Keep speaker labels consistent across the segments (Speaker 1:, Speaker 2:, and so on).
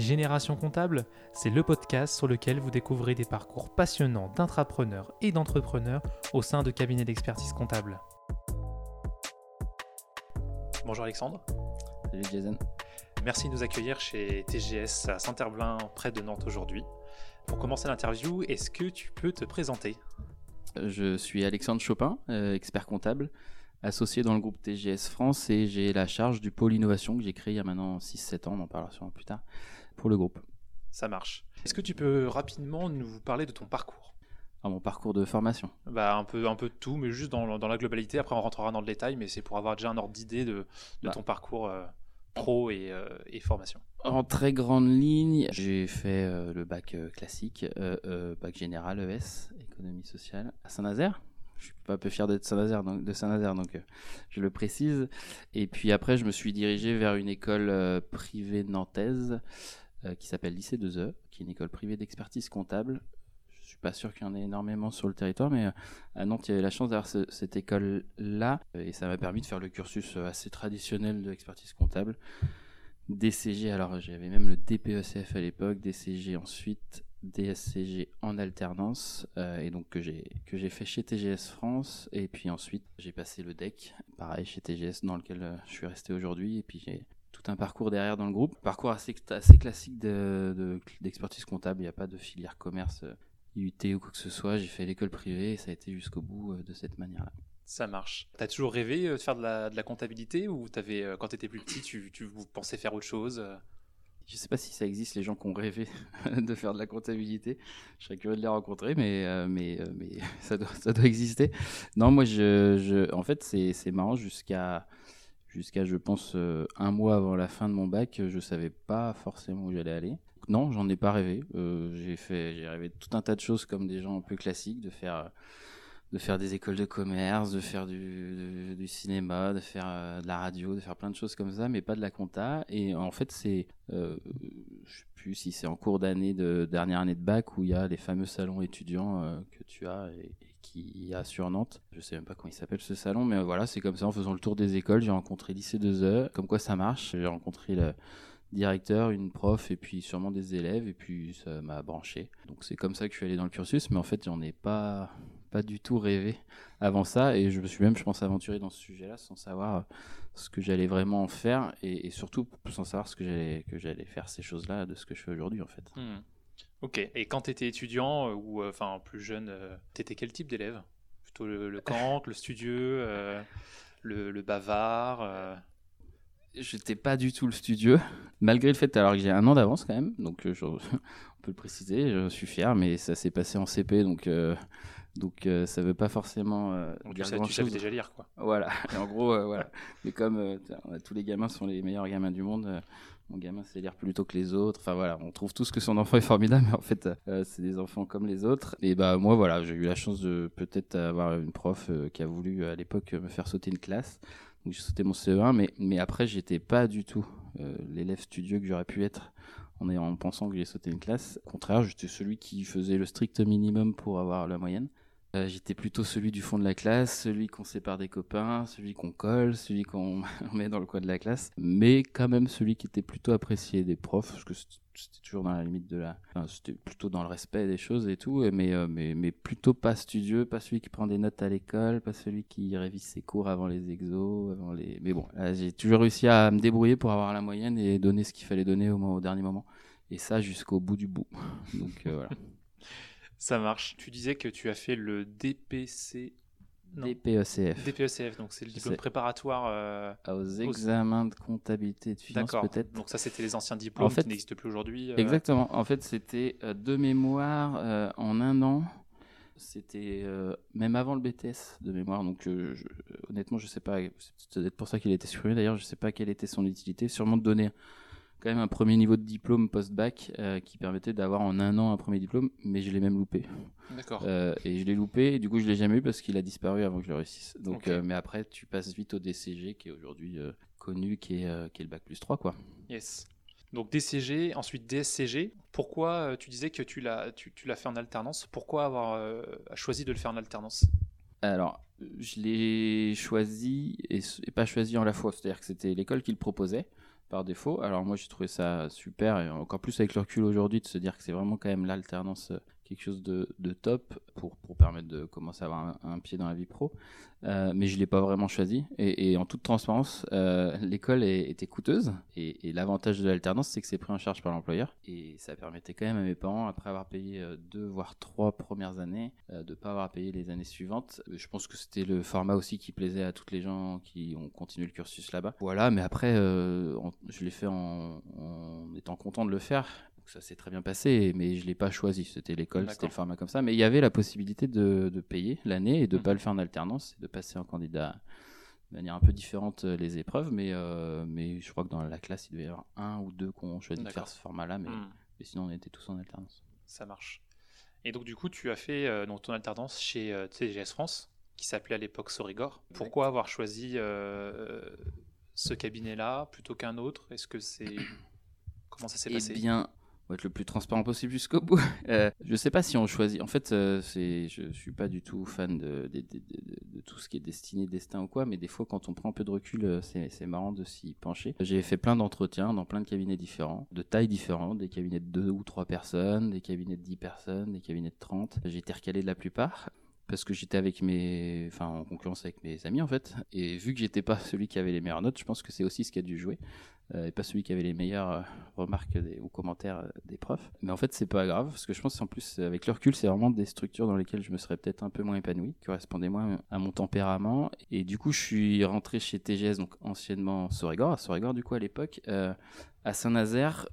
Speaker 1: Génération Comptable, c'est le podcast sur lequel vous découvrez des parcours passionnants d'intrapreneurs et d'entrepreneurs au sein de cabinets d'expertise comptable. Bonjour Alexandre.
Speaker 2: Salut Jason.
Speaker 1: Merci de nous accueillir chez TGS à Saint-Herblain, près de Nantes aujourd'hui. Pour commencer l'interview, est-ce que tu peux te présenter?
Speaker 2: Je suis Alexandre Chopin, euh, expert comptable, associé dans le groupe TGS France et j'ai la charge du pôle innovation que j'ai créé il y a maintenant 6-7 ans, on en parlera sûrement plus tard, pour le groupe.
Speaker 1: Ça marche. Est-ce que tu peux rapidement nous parler de ton parcours?
Speaker 2: À mon parcours de formation
Speaker 1: bah, un, peu, un peu de tout, mais juste dans, dans, la globalité. Après, on rentrera dans le détail, mais c'est pour avoir déjà un ordre d'idée de, de bah. ton parcours euh, pro et, euh, et, formation.
Speaker 2: En très grande ligne, j'ai fait euh, le bac classique, bac général ES, économie sociale, à Saint-Nazaire. Je suis pas un peu fier d'être Saint-Nazaire, donc, de Saint-Nazaire, donc je le précise. Et puis après, je me suis dirigé vers une école privée nantaise qui s'appelle Lycée 2E, qui est une école privée d'expertise comptable je suis pas sûr qu'il y en ait énormément sur le territoire, mais euh, à Nantes, il y avait la chance d'avoir cette école-là, et ça m'a permis de faire le cursus euh, assez traditionnel de l'expertise comptable. DCG, alors j'avais même le DPECF à l'époque, DCG ensuite, DSCG en alternance, euh, et donc que j'ai que j'ai fait chez TGS France, et puis ensuite j'ai passé le DEC, pareil chez TGS dans lequel je suis resté aujourd'hui, et puis j'ai tout un parcours derrière dans le groupe, parcours assez assez classique d'expertise de, comptable, il n'y a pas de filière commerce IUT ou quoi que ce soit, j'ai fait l'école privée et ça a été jusqu'au bout euh, de cette manière-là.
Speaker 1: Ça marche. T'as toujours rêvé euh, de faire de la, de la comptabilité ou avais, euh, quand tu étais plus petit, tu, tu, pensais faire autre chose
Speaker 2: Je sais pas si ça existe, les gens qui ont rêvé de faire de la comptabilité. Je serais curieux de les rencontrer, mais, mais, mais ça, doit, ça doit exister. Non, moi, je, je en fait, c'est marrant jusqu'à jusqu'à je pense un mois avant la fin de mon bac, je savais pas forcément où j'allais aller non, j'en ai pas rêvé. Euh, j'ai fait, j'ai rêvé de tout un tas de choses comme des gens un peu classiques, de faire, de faire des écoles de commerce, de faire du, cinéma, de faire euh, de la radio, de faire plein de choses comme ça, mais pas de la compta. Et en fait, c'est, euh, je sais plus si c'est en cours d'année de dernière année de bac où il y a les fameux salons étudiants euh, que tu as et qui a sur Nantes. Je sais même pas comment il s'appelle ce salon, mais voilà, c'est comme ça en faisant le tour des écoles, j'ai rencontré lycée 2 heures, comme quoi ça marche. J'ai rencontré le directeur, une prof et puis sûrement des élèves et puis ça m'a branché. Donc c'est comme ça que je suis allé dans le cursus, mais en fait j'en ai pas pas du tout rêvé avant ça et je me suis même je pense aventuré dans ce sujet-là sans savoir ce que j'allais vraiment en faire et, surtout sans savoir ce que j'allais que j'allais faire ces choses-là de ce que je fais aujourd'hui en fait.
Speaker 1: Hmm. Ok. Et quand tu étais étudiant euh, ou euh, enfin plus jeune, euh, tu étais quel type d'élève? Plutôt le, le le studieux, le, le, bavard
Speaker 2: j'étais pas du tout le studio, malgré le fait alors que j'ai un an d'avance quand même, donc euh, on peut le préciser, je suis fier, mais ça s'est passé en CP, donc euh, donc euh, ça veut pas forcément
Speaker 1: dire tu, sais, déjà lire quoi.
Speaker 2: Voilà, en gros voilà. Mais comme tous les gamins sont les meilleurs gamins du monde, mon gamin sait lire plus tôt que les autres. Enfin voilà, on trouve tous que son enfant est formidable, mais en fait c'est des enfants comme les autres. Et bah moi voilà, j'ai eu la chance de peut-être avoir une prof qui a voulu à l'époque me faire sauter une classe. Donc j'ai sauté mon CE1, mais, mais après, j'étais pas du tout euh, l'élève studieux que j'aurais pu être en, en pensant que j'ai sauté une classe. Au contraire, j'étais celui qui faisait le strict minimum pour avoir la moyenne. Euh, j'étais plutôt celui du fond de la classe, celui qu'on sépare des copains, celui qu'on colle, celui qu'on met dans le coin de la classe, mais quand même celui qui était plutôt apprécié des profs, parce que c'était toujours dans la limite de la. C'était plutôt dans le respect des choses et tout, mais, euh, mais, mais plutôt pas studieux, pas celui qui prend des notes à l'école, pas celui qui révise ses cours avant les exos, avant les. Mais bon, j'ai toujours réussi à me débrouiller pour avoir la moyenne et donner ce qu'il fallait donner au, au dernier moment. Et ça jusqu'au bout du bout. Donc euh, voilà.
Speaker 1: Ça marche. Tu disais que tu as fait le DPC.
Speaker 2: DPECF.
Speaker 1: DPECF, donc c'est le diplôme préparatoire
Speaker 2: euh, aux examens de comptabilité et de finance peut-être.
Speaker 1: Donc ça c'était les anciens diplômes qui n'existent plus aujourd'hui.
Speaker 2: Euh. Exactement. En fait c'était euh, deux mémoires en un an. C'était même avant le BTS de mémoire. Donc honnêtement je sais pas. C'est peut-être pour ça qu'il a été supprimé. D'ailleurs je sais pas quelle était son utilité. Sûrement de donner quand même un premier niveau de diplôme post-bac euh, qui permettait d'avoir en un an un premier diplôme, mais je l'ai même loupé.
Speaker 1: D'accord.
Speaker 2: Euh, et je l'ai loupé, et du coup je l'ai jamais eu parce qu'il a disparu avant que je le réussisse. Donc, euh, mais après, tu passes vite au DCG qui est aujourd'hui connu, qui est, qui est le bac plus 3, quoi.
Speaker 1: Yes. Donc DCG, ensuite DSCG. Pourquoi tu disais que tu l'as, tu, tu l'as fait en alternance Pourquoi avoir choisi de le faire en alternance?
Speaker 2: Alors, je l'ai choisi et, et, pas choisi en la fois. C'est-à-dire que c'était l'école qui le proposait. Par défaut. Alors moi j'ai trouvé ça super et encore plus avec le recul aujourd'hui de se dire que c'est vraiment quand même l'alternance euh, quelque chose de, top pour, pour, permettre de commencer à avoir un, pied dans la vie pro. Euh, mais je ne l'ai pas vraiment choisi. Et, en toute transparence, euh, l'école était coûteuse. Et, l'avantage de l'alternance, c'est que c'est pris en charge par l'employeur. Et ça permettait quand même à mes parents, après avoir payé euh, deux, voire trois premières années, de ne pas avoir payé les années suivantes. Je pense que c'était le format aussi qui plaisait à toutes les gens qui ont continué le cursus là-bas. Voilà, mais après, je l'ai fait en étant content de le faire ça s'est très bien passé, mais je l'ai pas choisi. C'était l'école, c'était le format comme ça. Mais il y avait la possibilité de, de payer l'année et de ne pas mhm. le faire en alternance, de passer en candidat de manière un peu différente euh, les épreuves. Mais, euh, mais je crois que dans la classe, il devait y avoir un ou deux qui ont choisi de faire ce format-là, mais, mhm. mais, sinon on était tous en alternance.
Speaker 1: Ça marche. Et donc du coup, tu as fait euh, ton alternance chez euh, TGS France, qui s'appelait à l'époque Sorigor. Pourquoi avoir choisi ce cabinet-là plutôt qu'un autre? Est-ce que c'est comment ça s'est
Speaker 2: eh
Speaker 1: passé?
Speaker 2: bien, va être le plus transparent possible jusqu'au bout. Euh, je sais pas si on choisit. En fait, euh, c'est, je, suis pas du tout fan de, tout ce qui est destiné, destin ou quoi, mais des fois, quand on prend un peu de recul, euh, c'est, marrant de s'y pencher. J'ai fait plein d'entretiens dans plein de cabinets différents, de tailles différentes, des cabinets de 2 ou 3 personnes, des cabinets de 10 personnes, des cabinets de 30. J'ai été recalé de la plupart parce que j'étais avec mes, en concurrence avec mes amis en fait, et vu que j'étais pas celui qui avait les meilleures notes, je pense que c'est aussi ce qui a dû jouer, et pas celui qui avait les meilleures euh, remarques ou commentaires euh, des profs. Mais en fait, c'est pas grave, parce que je pense qu'en plus, avec le recul, c'est vraiment des structures dans lesquelles je me serais peut-être un peu moins épanoui, qui correspondaient moins à mon tempérament. Et du coup, je suis rentré chez TGS, donc anciennement Sorégor, à Sorégor du coup à l'époque, à Saint-Nazaire,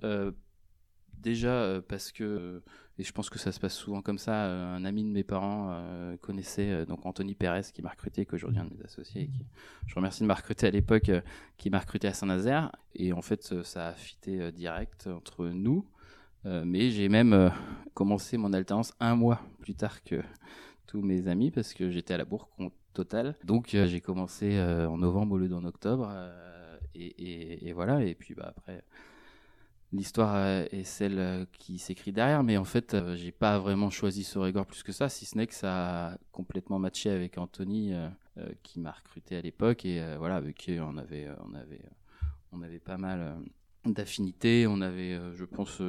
Speaker 2: déjà parce que et je pense que ça se passe souvent comme ça. Euh, un ami de mes parents euh, connaissait euh, donc Anthony Pérez qui m'a recruté, que aujourd'hui un de mes associés. Qui, je remercie de m'a recruté à l'époque, qui m'a recruté à Saint-Nazaire. Et en fait, ça a fité direct entre nous. mais j'ai même commencé mon alternance un mois plus tard que tous mes amis parce que j'étais à la bourre totale. Donc j'ai commencé en novembre au lieu d'en octobre. Et, voilà. Et puis bah, après l'histoire euh, est celle euh, qui s'écrit derrière, mais en fait, euh, j'ai pas vraiment choisi ce rigor plus que ça, si ce n'est que ça a complètement matché avec Anthony, qui m'a recruté à l'époque, et voilà, avec qui on avait, on avait, on avait pas mal d'affinités, on avait, je pense,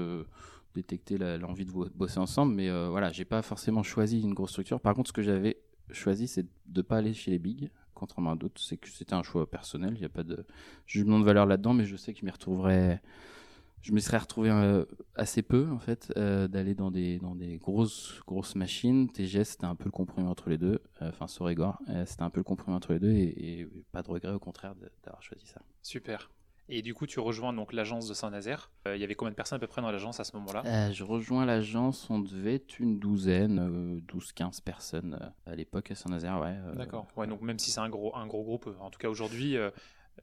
Speaker 2: détecté l'envie de bosser ensemble, mais voilà, j'ai pas forcément choisi une grosse structure. Par contre, ce que j'avais choisi, c'est de pas aller chez les bigs, contrairement à d'autres, c'est que c'était un choix personnel, il n'y a pas de jugement de valeur là-dedans, mais je sais que je m'y retrouverais je me serais retrouvé euh, assez peu en fait euh, d'aller dans des dans des grosses grosses machines. TGS c'était un peu le compromis entre les deux. Euh, enfin Sorégor c'était un peu le compromis entre les deux et, pas de regret au contraire d'avoir choisi ça.
Speaker 1: Super. Et du coup, tu rejoins donc l'agence de Saint-Nazaire. Il y avait combien de personnes à peu près dans l'agence à ce moment-là?
Speaker 2: Je rejoins l'agence, on devait être une douzaine, 12-15 personnes à l'époque à Saint-Nazaire, ouais.
Speaker 1: D'accord. Ouais, donc même si c'est un gros, un gros groupe, en tout cas aujourd'hui,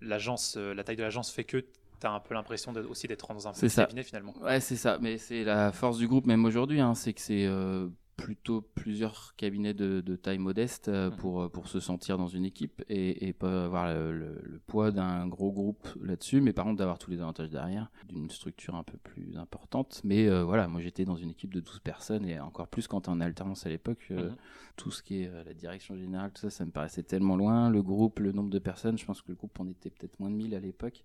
Speaker 1: l'agence, la taille de l'agence fait que tu as un peu l'impression aussi d'être dans un petit cabinet finalement.
Speaker 2: Ouais, c'est ça. Mais c'est la force du groupe, même aujourd'hui, hein, c'est que c'est euh, plutôt plusieurs cabinets de, taille modeste euh, mhm. pour, euh, pour se sentir dans une équipe et, et pas avoir le, poids d'un gros groupe là-dessus, mais par contre d'avoir tous les avantages derrière, d'une structure un peu plus importante. Mais voilà, moi j'étais dans une équipe de 12 personnes et encore plus quand en alternance à l'époque, mhm. tout ce qui est la direction générale, tout ça, ça me paraissait tellement loin. Le groupe, le nombre de personnes, je pense que le groupe on était peut-être moins de 1000 à l'époque.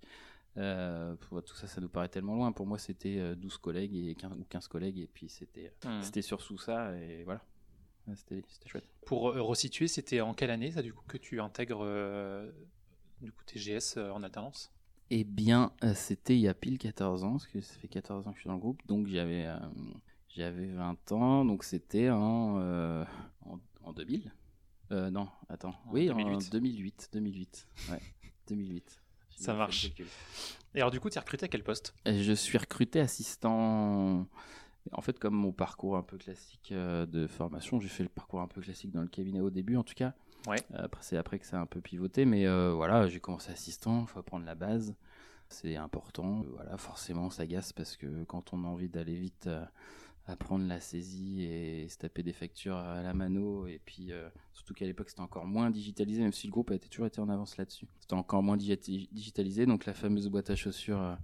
Speaker 2: Euh, tout ça, ça nous paraît tellement loin. Pour moi, c'était 12 euh, collègues et 15, ou 15 collègues, et puis c'était euh, hmm. c'était surtout ça, et voilà. C'était chouette.
Speaker 1: Pour resituer, c'était en quelle année, ça, du coup, que tu intègres du coup, TGS en alternance?
Speaker 2: Eh bien, c'était il y a pile 14 ans, parce que ça fait 14 ans que je suis dans le groupe, donc j'avais j'avais 20 ans, donc c'était en, en, 2000. non, attends. oui, en 2008. 2008. Ouais, 2008.
Speaker 1: Ça marche. Et alors, du coup, tu es recruté à quel poste?
Speaker 2: Je suis recruté assistant. En fait, comme mon parcours un peu classique euh, de formation, j'ai fait le parcours un peu classique dans le cabinet au début, en tout cas.
Speaker 1: Ouais.
Speaker 2: Après, c'est après que ça a un peu pivoté, mais euh, voilà, j'ai commencé assistant, il faut apprendre la base. C'est important. Voilà, forcément, ça gasse parce que quand on a envie d'aller vite, euh, apprendre la saisie et se taper des factures à la mano. Et puis, euh, surtout qu'à l'époque, c'était encore moins digitalisé, même si le groupe a été, toujours été en avance là-dessus. C'était encore moins digitalisé. Donc, la fameuse boîte à chaussures. Euh,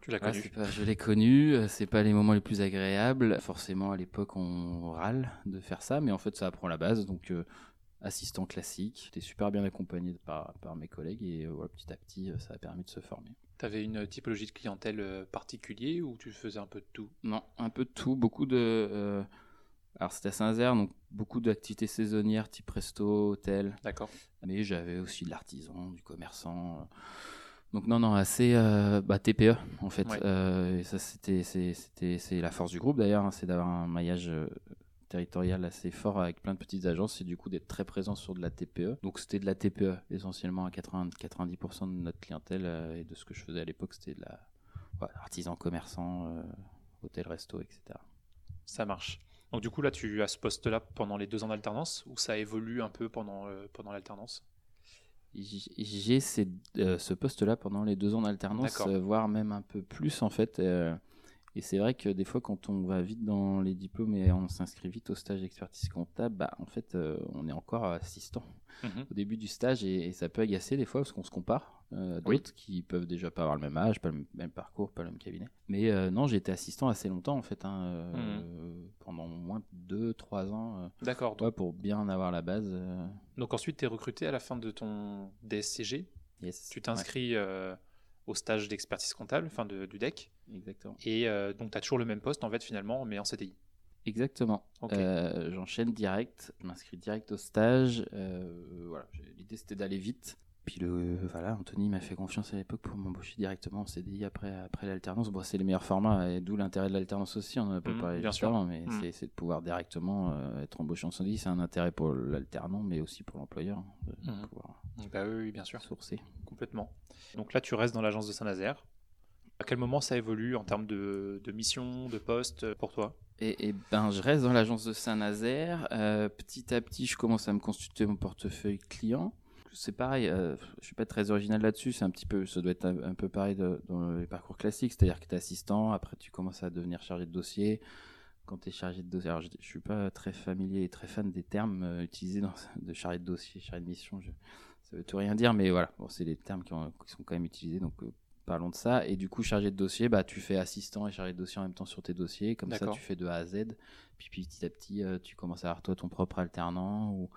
Speaker 1: tu l'as connue
Speaker 2: Je l'ai connue. Euh, c'est pas les moments les plus agréables. Forcément, à l'époque, on râle de faire ça, mais en fait, ça apprend la base. Donc, assistant classique. J'étais super bien accompagné par, par mes collègues et voilà, petit à petit, ça a permis de se former.
Speaker 1: Tu avais une typologie de clientèle euh, particulier ou tu faisais un peu de tout?
Speaker 2: Non, un peu de tout. Beaucoup de. euh, Alors, c'était à Saint-Nazaire, donc beaucoup d'activités saisonnières, type resto, hôtel.
Speaker 1: D'accord.
Speaker 2: Mais j'avais aussi de l'artisan, du commerçant. euh. Donc, non, non, assez euh, bah, TPE, en fait.
Speaker 1: Ouais.
Speaker 2: Et ça, c'était c'est- c'était- c'est la force du groupe, d'ailleurs, hein, c'est d'avoir un maillage territorial assez fort avec plein de petites agences et du coup d'être très présent sur de la TPE. Donc, c'était de la TPE, essentiellement à 80, 90% de notre clientèle. euh, et de ce que je faisais à l'époque, c'était de la ouais, artisan, commerçant, euh, hôtel, resto, etc.
Speaker 1: Ça marche. Donc du coup, là, tu as ce poste-là pendant les deux ans d'alternance ou ça évolue un peu pendant, euh, pendant l'alternance?
Speaker 2: J'ai euh, ce poste-là pendant les deux ans d'alternance, euh, voire même un peu plus en fait. euh, et c'est vrai que des fois, quand on va vite dans les diplômes et on s'inscrit vite au stage d'expertise comptable, bah, en fait, euh, on est encore assistant
Speaker 1: Mhm.
Speaker 2: au début du stage et, et ça peut agacer des fois parce qu'on se compare euh, à
Speaker 1: Oui.
Speaker 2: d'autres qui peuvent déjà pas avoir le même âge, pas le même parcours, pas le même cabinet. Mais euh, non, j'ai été assistant assez longtemps en fait, hein, euh,
Speaker 1: Mhm.
Speaker 2: pendant moins de 2-3 ans,
Speaker 1: D'accord.
Speaker 2: Ouais, pour bien avoir la base.
Speaker 1: donc ensuite, tu es recruté à la fin de ton DSCG.
Speaker 2: yes.
Speaker 1: Tu t'inscris au stage d'expertise comptable, enfin de- du DEC.
Speaker 2: Exactement.
Speaker 1: Et euh, donc, tu as toujours le même poste en fait finalement, mais en CDI.
Speaker 2: Exactement. Euh, J'enchaîne direct, je m'inscris direct au stage. euh, voilà, l'idée c'était d'aller vite. Puis le, voilà, Anthony m'a fait confiance à l'époque pour m'embaucher directement en CDI après, après l'alternance. Bon, c'est les meilleurs formats et d'où l'intérêt de l'alternance aussi. On en a pas
Speaker 1: Mhm,
Speaker 2: parlé
Speaker 1: bien sûr.
Speaker 2: avant, mais
Speaker 1: Mhm.
Speaker 2: c'est- de pouvoir directement euh, être embauché en CDI. C'est un intérêt pour l'alternant, mais aussi pour l'employeur hein, de
Speaker 1: Mhm.
Speaker 2: pouvoir
Speaker 1: Bah oui, oui, bien sûr.
Speaker 2: sourcer.
Speaker 1: Complètement. Donc là, tu restes dans l'agence de Saint-Nazaire. À quel moment ça évolue en termes de, de mission, de poste euh, pour toi?
Speaker 2: Et, et ben, je reste dans l'agence de Saint-Nazaire. Euh, petit à petit, je commence à me constituer mon portefeuille client. C'est pareil, euh, je suis pas très original là-dessus. C'est un petit peu, ça doit être un, un peu pareil de- dans les parcours classiques, c'est-à-dire que tu es assistant, après tu commences à devenir chargé de dossier. Quand tu es chargé de dossier, alors je, je suis pas très familier et très fan des termes euh, utilisés dans, de chargé de dossier, chargé de mission. Je, ça veut tout rien dire, mais voilà, bon, c'est des termes qui, ont- qui sont quand même utilisés, donc euh, parlons de ça. Et du coup, chargé de dossier, bah, tu fais assistant et chargé de dossier en même temps sur tes dossiers. Comme ça, tu fais de A à Z. Puis petit à petit, euh, tu commences à avoir toi ton propre alternant ou,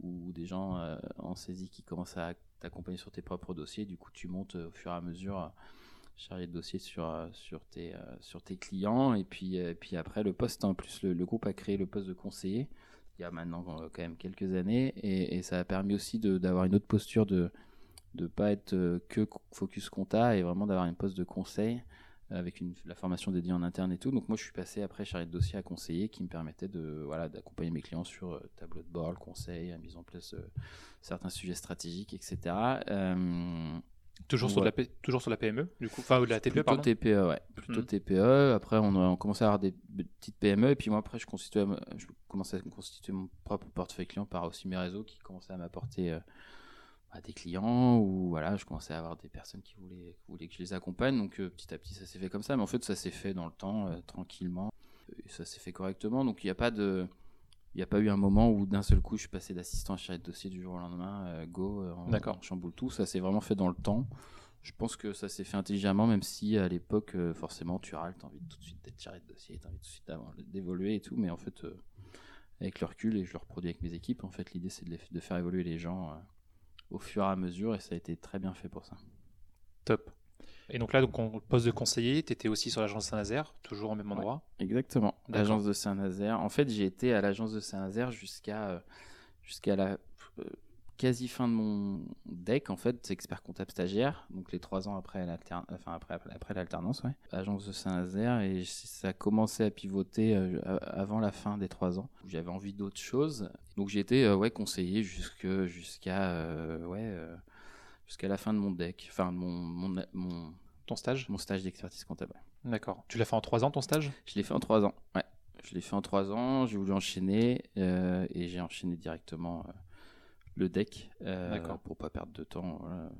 Speaker 2: ou des gens euh, en saisie qui commencent à t'accompagner sur tes propres dossiers. Du coup, tu montes euh, au fur et à mesure euh, chargé de dossier sur, tes, clients. Et puis, après, le poste, en plus, le, groupe a créé le poste de conseiller il y a maintenant quand même quelques années. Et, ça a permis aussi d'avoir une autre posture de de pas être que focus compta et vraiment d'avoir une poste de conseil avec une, la formation dédiée en interne et tout. Donc moi je suis passé après chargé de dossier à conseiller qui me permettait de voilà d'accompagner mes clients sur euh, tableau de bord, le conseil, la mise en place de certains sujets stratégiques, etc. Euh,
Speaker 1: toujours, sur de la
Speaker 2: Ouais.
Speaker 1: P- toujours sur la PME, du coup? Enfin, ou de la TPE,
Speaker 2: plutôt
Speaker 1: pardon?
Speaker 2: TPE, ouais. Plutôt
Speaker 1: Mhm.
Speaker 2: TPE. Après, on, a, on commençait à avoir des petites PME. Et puis moi, après, je, constituais, je commençais à constituer mon propre portefeuille client par aussi mes réseaux qui commençaient à m'apporter bah, des clients. Ou voilà, je commençais à avoir des personnes qui voulaient, qui voulaient que je les accompagne. Donc euh, petit à petit, ça s'est fait comme ça. Mais en fait, ça s'est fait dans le temps, euh, tranquillement. Et ça s'est fait correctement. Donc il n'y a pas de. Il n'y a pas eu un moment où d'un seul coup je suis passé d'assistant à chargé de dossier du jour au lendemain, euh, go, euh,
Speaker 1: D'accord.
Speaker 2: on chamboule tout. Ça s'est vraiment fait dans le temps. Je pense que ça s'est fait intelligemment, même si à l'époque, forcément, tu râles, tu as envie tout de suite d'être chargé de dossier, tu as envie tout de suite d'évoluer et tout. Mais en fait, avec le recul, et je le reproduis avec mes équipes, en fait, l'idée c'est de, faire évoluer les gens au fur et à mesure et ça a été très bien fait pour ça.
Speaker 1: Top. Et donc là, donc, on poste de conseiller, tu étais aussi sur l'agence Saint-Nazaire, toujours au même
Speaker 2: Ouais.
Speaker 1: endroit.
Speaker 2: Exactement, l'agence de Saint-Nazaire. En fait, j'ai été à l'agence de Saint-Nazaire jusqu'à euh, jusqu'à la euh, quasi fin de mon deck, en fait, c'est expert comptable stagiaire, donc les trois ans après l'alternance, enfin après, après l'alternance, ouais. Agence de Saint-Nazaire, et ça a commencé à pivoter euh, avant la fin des trois ans. où J'avais envie d'autre chose, donc j'ai été euh, ouais, conseiller jusque- jusqu'à euh, ouais, euh, jusqu'à la fin de mon deck, enfin de mon, mon, mon,
Speaker 1: Ton stage?
Speaker 2: mon stage d'expertise comptable.
Speaker 1: D'accord. Tu l'as fait en trois ans ton stage?
Speaker 2: Je l'ai fait en trois ans. Ouais. Je l'ai fait en trois ans. J'ai voulu enchaîner euh, et j'ai enchaîné directement le deck euh, pour pas perdre de temps. voilà.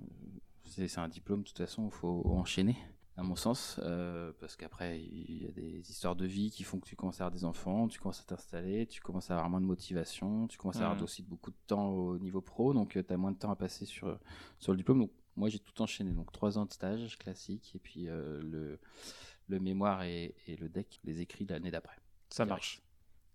Speaker 2: C'est un diplôme, de toute façon, il faut enchaîner, à mon sens, euh, parce qu'après, il y a des histoires de vie qui font que tu commences à avoir des enfants, tu commences à t'installer, tu commences à avoir moins de motivation, tu commences à avoir
Speaker 1: Mhm.
Speaker 2: aussi beaucoup de temps au niveau pro, donc tu as moins de temps à passer sur, sur le diplôme. Donc, moi, j'ai tout enchaîné. Donc, trois ans de stage classique et puis euh, le, le mémoire et, et le deck, les écrits l'année d'après.
Speaker 1: Ça marche.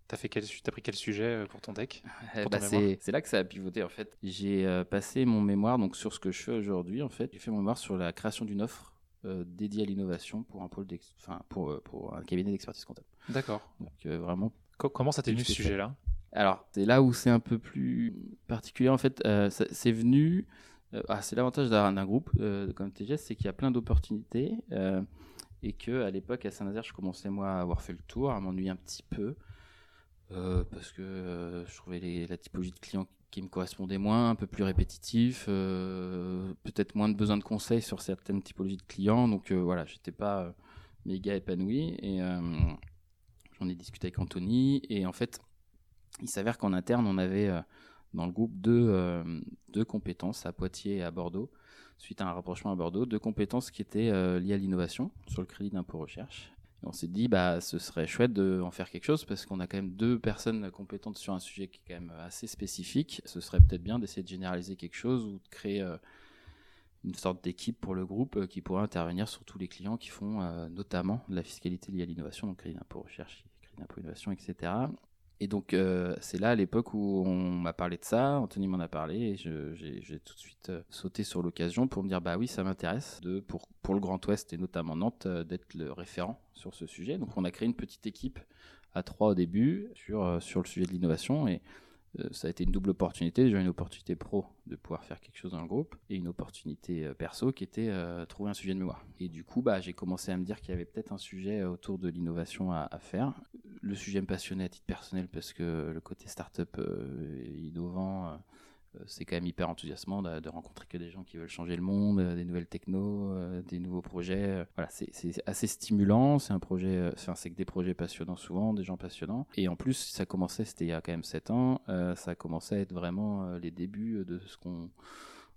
Speaker 1: T'as fait quel, t'as pris quel sujet euh, pour ton deck Pour
Speaker 2: bah, c'est là que ça a pivoté en fait. J'ai euh, passé mon mémoire donc sur ce que je fais aujourd'hui en fait. J'ai fait mon mémoire sur la création d'une offre dédié à l'innovation pour un pôle enfin pour, pour un cabinet d'expertise comptable.
Speaker 1: D'accord.
Speaker 2: Donc vraiment.
Speaker 1: comment ça t'est venu ce sujet-là?
Speaker 2: Alors c'est là où c'est un peu plus particulier en fait. c'est venu. Ah, c'est l'avantage d'un groupe comme TGS, c'est qu'il y a plein d'opportunités et que à l'époque à Saint-Nazaire, je commençais moi à avoir fait le tour, à m'ennuyer un petit peu. Euh, parce que euh, je trouvais les, la typologie de clients qui me correspondait moins, un peu plus répétitif, euh, peut-être moins de besoin de conseils sur certaines typologies de clients. Donc voilà, j'étais pas méga épanoui. Et j'en ai discuté avec Anthony. Et en fait, il s'avère qu'en interne, on avait dans le groupe deux, deux compétences à Poitiers et à Bordeaux suite à un rapprochement à Bordeaux, deux compétences qui étaient liées à l'innovation sur le crédit d'impôt recherche on s'est dit, bah, ce serait chouette d'en faire quelque chose parce qu'on a quand même deux personnes compétentes sur un sujet qui est quand même assez spécifique. Ce serait peut-être bien d'essayer de généraliser quelque chose ou de créer euh, une sorte d'équipe pour le groupe euh, qui pourrait intervenir sur tous les clients qui font euh, notamment de la fiscalité liée à l'innovation, donc crédit d'impôt recherche, crédit d'impôt innovation, etc. Et donc, euh, c'est là à l'époque où on m'a parlé de ça, Anthony m'en a parlé, et j'ai tout de suite euh, sauté sur l'occasion pour me dire bah oui, ça m'intéresse, pour, pour le Grand Ouest et notamment Nantes, euh, d'être le référent sur ce sujet. Donc, on a créé une petite équipe à trois au début sur, sur le sujet de l'innovation, et ça a été une double opportunité. Déjà une opportunité pro de pouvoir faire quelque chose dans le groupe et une opportunité euh, perso qui était euh, trouver un sujet de mémoire. Et du coup, bah, j'ai commencé à me dire qu'il y avait peut-être un sujet autour de l'innovation à, faire. Le sujet me passionnait à titre personnel parce que le côté startup innovant euh, c'est quand même hyper enthousiasmant de, rencontrer que des gens qui veulent changer le monde, euh, des nouvelles technos, euh, des nouveaux projets. Voilà, c'est assez stimulant. C'est un projet, c'est que des projets passionnants souvent, des gens passionnants. Et en plus, ça commençait, c'était il y a quand même 7 ans, ça commençait à être vraiment les débuts de ce qu'on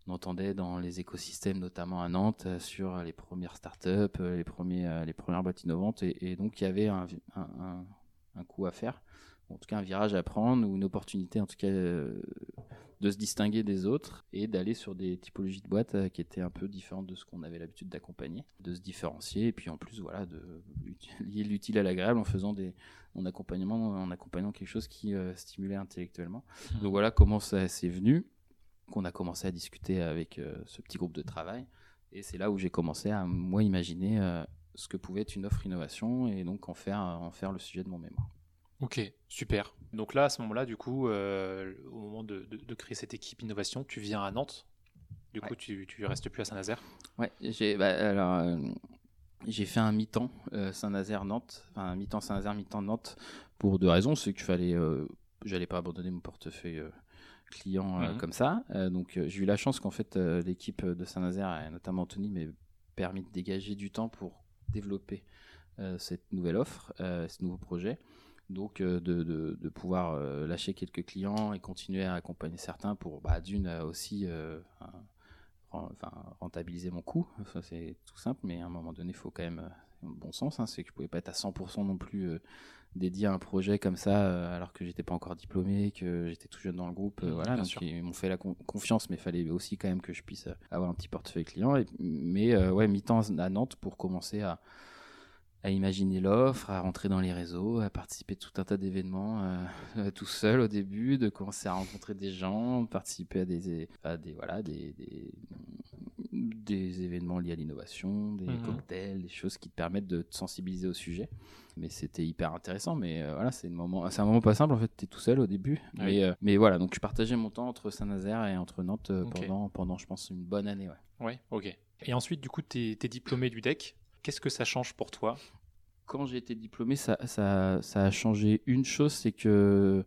Speaker 2: entendait dans les écosystèmes, notamment à Nantes, sur les premières startups, les, premiers, les premières boîtes innovantes. Et, donc, il y avait un, un, coup à faire, en tout cas un virage à prendre, ou une opportunité, en tout cas, de se distinguer des autres et d'aller sur des typologies de boîtes euh, qui étaient un peu différentes de ce qu'on avait l'habitude d'accompagner, de se différencier et puis en plus voilà de lier l'utile à l'agréable en faisant des en accompagnement en accompagnant quelque chose qui euh, stimulait intellectuellement. Mmh. Donc voilà comment ça s'est venu qu'on a commencé à discuter avec euh, ce petit groupe de travail et c'est là où j'ai commencé à moi imaginer ce que pouvait être une offre innovation et donc en faire en faire le sujet de mon mémoire.
Speaker 1: Ok, super. Donc là, à ce moment-là, du coup, euh, au moment de, créer cette équipe innovation, tu viens à Nantes. Du coup, tu, tu restes plus à Saint-Nazaire
Speaker 2: Ouais, j'ai bah, alors euh, j'ai fait un mi-temps euh, Saint-Nazaire-Nantes, enfin un mi-temps Saint-Nazaire, mi-temps Nantes pour deux raisons. C'est qu'il fallait, j'allais pas abandonner mon portefeuille client mhm. comme ça. donc j'ai eu la chance qu'en fait l'équipe de Saint-Nazaire, et notamment Anthony, m'ait permis de dégager du temps pour développer cette nouvelle offre, ce nouveau projet donc euh, de, pouvoir euh, lâcher quelques clients et continuer à accompagner certains pour bah, d'une euh, aussi enfin, rentabiliser mon coût. c'est tout simple, mais à un moment donné, il faut quand même bon sens. Hein, c'est que je pouvais pas être à 100% non plus dédié à un projet comme ça, alors que j'étais pas encore diplômé, que j'étais tout jeune dans le groupe. Mmh, voilà, donc ils m'ont fait la confiance, mais il fallait aussi quand même que je puisse avoir un petit portefeuille client. mais ouais, mi-temps à Nantes pour commencer à à imaginer l'offre, à rentrer dans les réseaux, à participer à tout un tas d'événements euh, euh, tout seul au début, de commencer à rencontrer des gens, participer à des, à des voilà des, des, événements liés à l'innovation, des mhm. cocktails, des choses qui te permettent de te sensibiliser au sujet. Mais c'était hyper intéressant. Mais euh, voilà, c'est un moment, c'est un moment pas simple en fait. tu es tout seul au début. Mais, mais voilà, donc je partageais mon temps entre Saint-Nazaire et entre Nantes pendant pendant je pense une bonne année.
Speaker 1: Ouais. Ouais. Ok. Et ensuite, du coup, tu es, diplômé du DEC. Qu'est-ce que ça change pour toi?
Speaker 2: Quand j'ai été diplômé, ça, ça, ça, a changé une chose, c'est que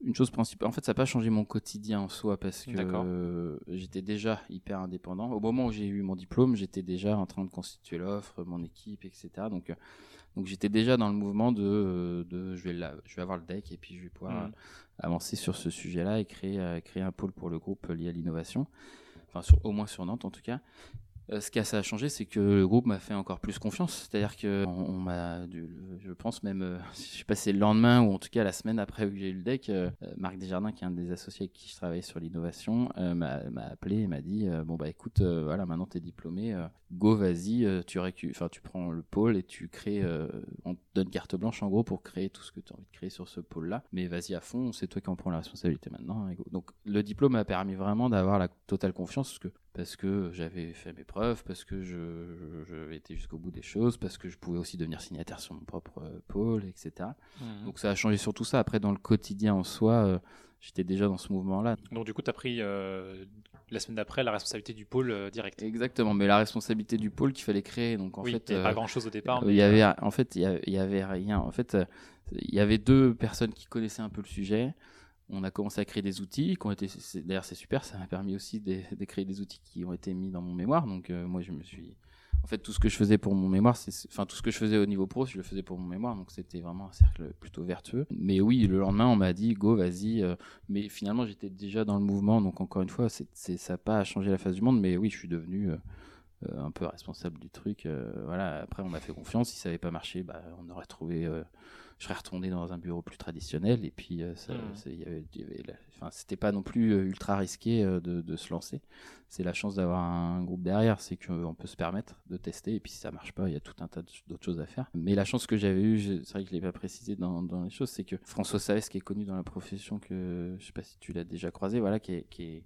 Speaker 2: une chose principale, en fait, ça n'a pas changé mon quotidien en soi parce que j'étais déjà hyper indépendant. Au moment où j'ai eu mon diplôme, j'étais déjà en train de constituer l'offre, mon équipe, etc. Donc, euh, donc j'étais déjà dans le mouvement de, de je, vais je vais avoir le deck et puis je vais pouvoir mmh. avancer sur ce sujet-là et créer, euh, créer un pôle pour le groupe lié à l'innovation. Enfin, sur, au moins sur Nantes en tout cas. Euh, ce qui a changé, c'est que le groupe m'a fait encore plus confiance. C'est-à-dire que on, m'a, je pense même, euh, je sais pas c'est le lendemain ou en tout cas la semaine après où j'ai eu le deck, euh, Marc Desjardins, qui est un des associés avec qui je travaille sur l'innovation, m'a, appelé et m'a dit bon bah écoute, voilà maintenant t'es diplômé, go vas-y, tu tu prends le pôle et tu crées, on te donne carte blanche en gros pour créer tout ce que tu as envie de créer sur ce pôle-là, mais vas-y à fond, c'est toi qui en prends la responsabilité maintenant. Donc le diplôme m'a permis vraiment d'avoir la totale confiance parce que parce que j'avais fait mes preuves, parce que je, je, été jusqu'au bout des choses, parce que je pouvais aussi devenir signataire sur mon propre euh, pôle, etc. Mmh. Donc ça a changé sur tout ça. Après, dans le quotidien en soi, euh, j'étais déjà dans ce mouvement-là.
Speaker 1: Donc du coup, tu as pris euh, la semaine d'après la responsabilité du pôle direct.
Speaker 2: Exactement, mais la responsabilité du pôle qu'il fallait créer. Donc en
Speaker 1: oui,
Speaker 2: fait,
Speaker 1: il n'y avait pas grand-chose au départ.
Speaker 2: Il y avait, en fait, il y avait rien. En fait, il y avait deux personnes qui connaissaient un peu le sujet on a commencé à créer des outils qui ont été d'ailleurs c'est super ça m'a permis aussi de, créer des outils qui ont été mis dans mon mémoire. Donc euh, moi je me suis en fait tout ce que je faisais pour mon mémoire enfin tout ce que je faisais au niveau pro je le faisais pour mon mémoire. Donc c'était vraiment un cercle plutôt vertueux. Mais oui le lendemain on m'a dit go vas-y euh, mais finalement j'étais déjà dans le mouvement. Donc encore une fois ça n'a pas changé la face du monde. Mais oui je suis devenu euh, un peu responsable du truc voilà. Après on m'a fait confiance. Si ça n'avait pas marché bah, on aurait trouvé je serais retourné dans un bureau plus traditionnel et puis ça, mmh. c'était pas non plus euh, ultra risqué euh, de, de, se lancer. C'est la chance d'avoir un groupe derrière, c'est qu'on peut se permettre de tester et puis si ça marche pas, il y a tout un tas d'autres choses à faire. Mais la chance que j'avais eue, c'est vrai que je l'ai pas précisé dans, dans, les choses, c'est que François Savès, qui est connu dans la profession, que je sais pas si tu l'as déjà croisé, voilà, qui est, qui est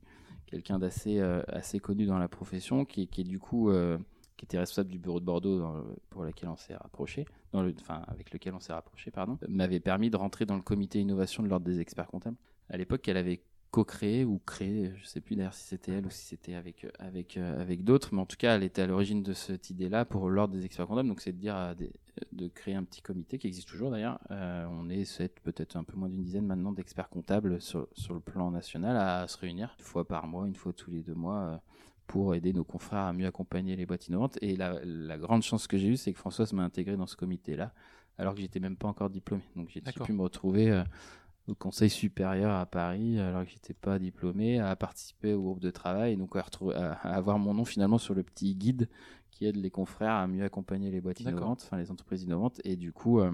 Speaker 2: quelqu'un d'assez assez connu dans la profession, qui, qui est du coup qui était responsable du bureau de Bordeaux pour lequel on s'est rapproché, enfin avec lequel on s'est rapproché, pardon, m'avait permis de rentrer dans le comité innovation de l'ordre des experts comptables. À l'époque, elle avait co-créé ou créé, je sais plus d'ailleurs si c'était elle ou si c'était avec avec euh, avec d'autres, mais en tout cas, elle était à l'origine de cette idée-là pour l'ordre des experts comptables. Donc, c'est de dire de créer un petit comité qui existe toujours d'ailleurs. Euh, on est peut-être un peu moins d'une dizaine maintenant d'experts comptables sur, sur le plan national à, se réunir une fois par mois, une fois tous les deux mois. Pour aider nos confrères à mieux accompagner les boîtes innovantes. Et la, grande chance que j'ai eue, c'est que Françoise m'a intégré dans ce comité-là, alors que j'étais même pas encore diplômé. Donc j'ai pu me retrouver euh, au Conseil supérieur à Paris, alors que j'étais pas diplômé, à participer au groupe de travail, et donc à, avoir mon nom finalement sur le petit guide qui aide les confrères à mieux accompagner les boîtes innovantes, enfin les entreprises innovantes. Et du coup, euh,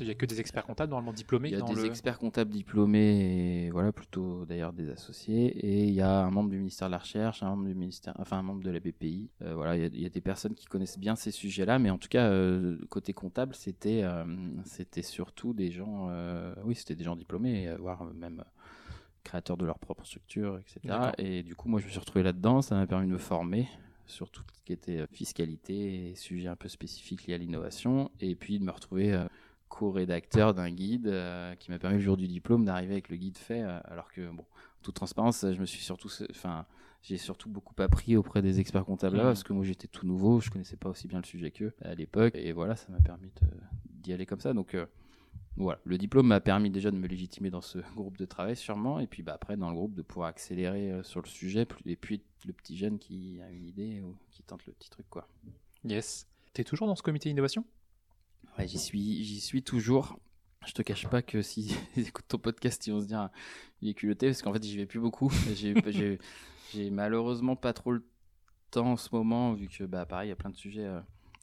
Speaker 1: il n'y a que des experts comptables normalement diplômés.
Speaker 2: Il y a des experts comptables diplômés, et voilà, plutôt d'ailleurs des associés. Et il y a un membre du ministère de la Recherche, un membre du ministère, enfin un membre de la BPI. Euh, voilà, il y, a, des personnes qui connaissent bien ces sujets-là, mais en tout cas euh, côté comptable, c'était euh, c'était surtout des gens, oui, c'était des gens diplômés, voire même créateurs de leur propre structure, etc. Et du coup, moi, je me suis retrouvé là-dedans. Ça m'a permis de me former sur tout ce qui était fiscalité et sujets un peu spécifiques liés à l'innovation, et puis de me retrouver co-rédacteur d'un guide euh, qui m'a permis le jour du diplôme d'arriver avec le guide fait, euh, alors que bon, toute transparence, je me suis surtout, enfin, j'ai surtout beaucoup appris auprès des experts comptables là, mmh. parce que moi j'étais tout nouveau, je connaissais pas aussi bien le sujet qu'eux à l'époque, et voilà, ça m'a permis d'y aller comme ça. Donc euh, voilà, le diplôme m'a permis déjà de me légitimer dans ce groupe de travail sûrement, et puis bah, après dans le groupe de pouvoir accélérer sur le sujet, et puis le petit jeune qui a une idée ou qui tente le petit truc quoi.
Speaker 1: Yes. T'es toujours dans ce comité innovation?
Speaker 2: Ouais, j'y suis, j'y suis toujours. Je te cache pas que si ils écoutent ton podcast, ils vont se dire il est culotté parce qu'en fait j'y vais plus beaucoup. J'ai, malheureusement pas trop le temps en ce moment vu que bah pareil il y a plein de sujets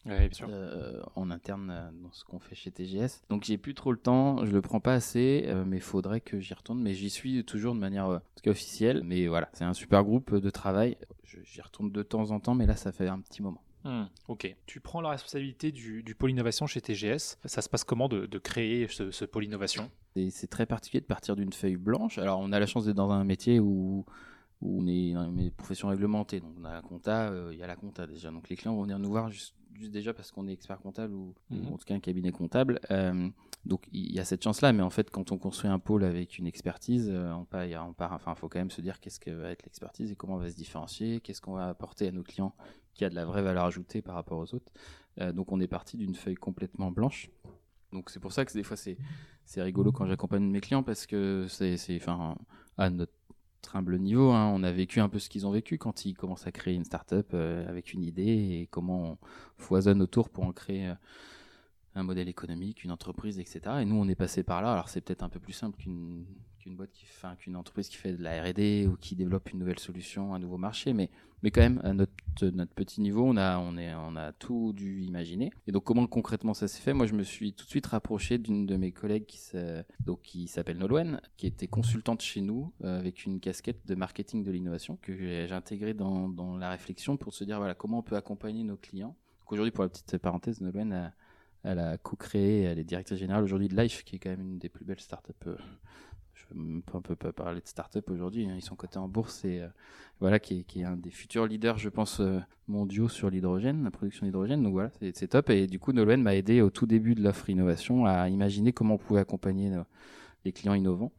Speaker 2: euh, euh, en interne euh, dans ce qu'on fait chez TGS. Donc j'ai plus trop le temps, je le prends pas assez, mais il faudrait que j'y retourne. Mais j'y suis toujours de manière en tout cas officielle. Mais voilà, c'est un super groupe de travail. j'y retourne de temps en temps, mais là ça fait un petit moment.
Speaker 1: Hmm, ok. Tu prends la responsabilité du, pôle innovation chez TGS. Ça se passe comment de, créer ce, pôle innovation?
Speaker 2: C'est très particulier de partir d'une feuille blanche. Alors, on a la chance d'être dans un métier où, on est dans une profession réglementée. Donc, on a la compta, euh, il y a la compta déjà. Donc, les clients vont venir nous voir juste, déjà parce qu'on est expert comptable ou, mhm. en tout cas un cabinet comptable. Euh, donc il y a cette chance-là, mais en fait, quand on construit un pôle avec une expertise, euh, on part, on part, enfin, faut quand même se dire qu'est-ce que va être l'expertise et comment on va se différencier, qu'est-ce qu'on va apporter à nos clients qui a de la vraie valeur ajoutée par rapport aux autres. Euh, donc on est parti d'une feuille complètement blanche. Donc c'est pour ça que des fois c'est rigolo quand j'accompagne mes clients parce que c'est enfin à notre humble niveau, hein, on a vécu un peu ce qu'ils ont vécu quand ils commencent à créer une startup euh, avec une idée et comment on foisonne autour pour en créer un modèle économique, une entreprise, etc. Et nous, on est passé par là. Alors, c'est peut-être un peu plus simple qu'une qu'une boîte qui, enfin, qu'une entreprise qui fait de la R&D ou qui développe une nouvelle solution, un nouveau marché, mais mais quand même à notre notre petit niveau, on a on est on a tout dû imaginer. Et donc, comment concrètement ça s'est fait? Moi, je me suis tout de suite rapproché d'une de mes collègues qui donc qui s'appelle Nolwenn, qui était consultante chez nous euh, avec une casquette de marketing de l'innovation que j'ai intégrée dans dans la réflexion pour se dire voilà comment on peut accompagner nos clients. Aujourd'hui, pour la petite parenthèse, Nolwenn a elle a co-créé, elle est directrice générale aujourd'hui de Life, qui est quand même une des plus belles startups, euh, ne peux pas parler de start-up aujourd'hui, hein, ils sont cotés en bourse et voilà, qui est, un des futurs leaders, je pense, mondiaux sur l'hydrogène, la production d'hydrogène. Donc voilà, c'est top. Et du coup, Nolwenn m'a aidé au tout début de l'offre innovation à imaginer comment on pouvait accompagner les clients innovants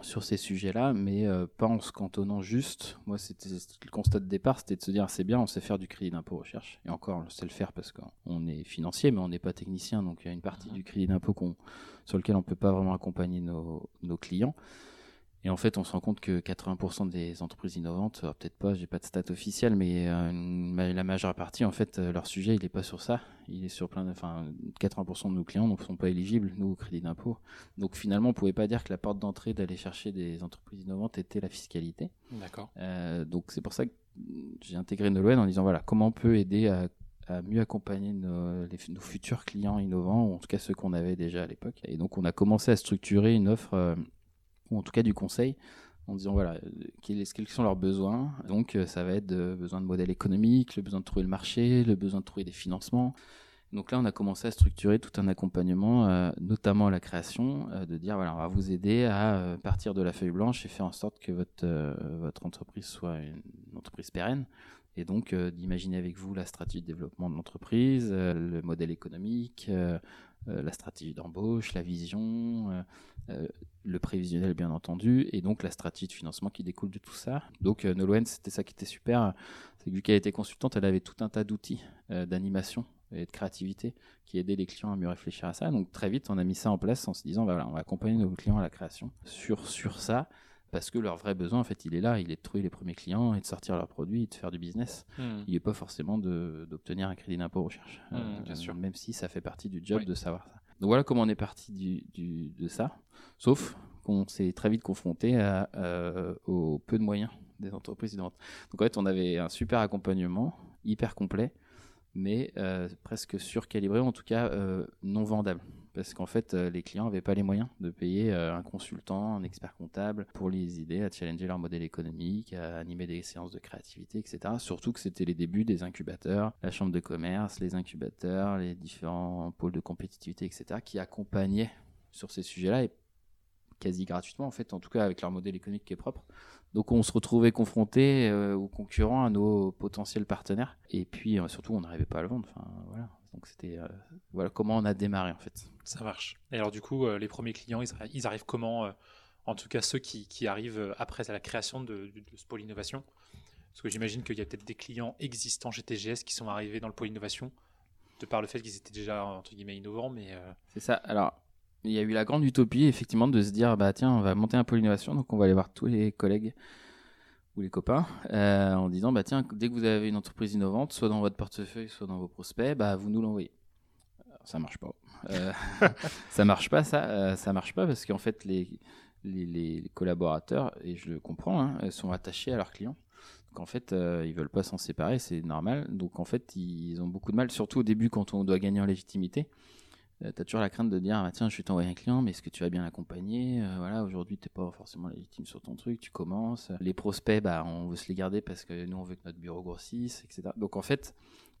Speaker 2: sur ces sujets-là, mais euh, pas en se cantonnant juste. Moi, c'était le constat de départ, c'était de se dire c'est bien, on sait faire du crédit d'impôt recherche. Et encore, on sait le faire parce qu'on est financier, mais on n'est pas technicien, donc il y a une partie mhm. du crédit d'impôt sur lequel on ne peut pas vraiment accompagner nos, nos clients. Et en fait, on se rend compte que 80% des entreprises innovantes, peut-être pas, j'ai pas de stats officielles, mais euh, la majeure partie, en fait, euh, leur sujet, il est pas sur ça. Il est sur plein de, enfin, 80% de nos clients ne sont pas éligibles, nous, au crédit d'impôt. Donc finalement, on pouvait pas dire que la porte d'entrée d'aller chercher des entreprises innovantes était la fiscalité.
Speaker 1: D'accord.
Speaker 2: Euh, donc c'est pour ça que j'ai intégré Nolwenn en disant, voilà, comment on peut aider à mieux accompagner nos, nos, futurs clients innovants, ou en tout cas ceux qu'on avait déjà à l'époque. Et donc on a commencé à structurer une offre ou en tout cas du conseil, en disant voilà, quels, sont leurs besoins. Donc euh, ça va être le besoin de modèles économiques, le besoin de trouver le marché, le besoin de trouver des financements. Donc là, on a commencé à structurer tout un accompagnement, euh, notamment la création, euh, de dire voilà, on va vous aider à partir de la feuille blanche et faire en sorte que votre entreprise soit une, entreprise pérenne. Et donc d'imaginer avec vous la stratégie de développement de l'entreprise, le modèle économique, la stratégie d'embauche, la vision, euh, le prévisionnel bien entendu, et donc la stratégie de financement qui découle de tout ça. Donc euh, Nolwenn, c'était ça qui était super, c'est que vu qu'elle était consultante, elle avait tout un tas d'outils euh, d'animation et de créativité qui aidaient les clients à mieux réfléchir à ça. Donc très vite, on a mis ça en place en se disant, bah, voilà, on va accompagner nos clients à la création sur, sur ça, parce que leur vrai besoin, en fait, il est là, il est de trouver les premiers clients et de sortir leurs produits et de faire du business. Hmm. Il n'est pas forcément d'obtenir un crédit d'impôt recherche,
Speaker 1: hmm, bien sûr.
Speaker 2: même si ça fait partie du job de savoir ça. Donc voilà comment on est parti du, de ça. Sauf qu'on s'est très vite confronté à, euh, au peu de moyens des entreprises innovantes. Donc en fait, on avait un super accompagnement, hyper complet, mais euh, presque surcalibré, en tout cas euh, non vendable. Parce qu'en fait, les clients n'avaient pas les moyens de payer un consultant, un expert comptable pour les aider à challenger leur modèle économique, à animer des séances de créativité, etc. Surtout que c'était les débuts des incubateurs, la chambre de commerce, les incubateurs, les différents pôles de compétitivité, etc., qui accompagnaient sur ces sujets-là et quasi gratuitement, en fait, en tout cas avec leur modèle économique qui est propre. Donc on se retrouvait confronté euh, aux concurrents, à nos potentiels partenaires. Et puis euh, surtout, on n'arrivait pas à le vendre. Enfin, voilà. Donc c'était euh, voilà comment on a démarré en fait.
Speaker 1: Ça marche. Et alors du coup, les premiers clients, ils, arrivent comment En tout cas, ceux qui, qui, arrivent après à la création de, ce pôle innovation? Parce que j'imagine qu'il y a peut-être des clients existants chez TGS qui sont arrivés dans le pôle innovation de par le fait qu'ils étaient déjà entre guillemets innovants, mais
Speaker 2: c'est ça. Alors il y a eu la grande utopie, effectivement, de se dire, bah tiens, on va monter un pôle innovation, donc on va aller voir tous les collègues ou les copains, euh, en disant, bah tiens, dès que vous avez une entreprise innovante, soit dans votre portefeuille, soit dans vos prospects, bah vous nous l'envoyez. Ça marche pas. Euh, ça marche pas, ça. Euh, ça marche pas parce qu'en fait, les, les, collaborateurs, et je le comprends, hein, sont attachés à leurs clients. Donc en fait, ils veulent pas s'en séparer, c'est normal. Donc en fait, ils ont beaucoup de mal, surtout au début quand on doit gagner en légitimité. Euh, tu as toujours la crainte de dire ah, tiens je suis t'envoyer un client mais est-ce que tu vas bien l'accompagner euh, voilà aujourd'hui t'es pas forcément légitime sur ton truc tu commences les prospects bah on veut se les garder parce que nous on veut que notre bureau grossisse etc donc en fait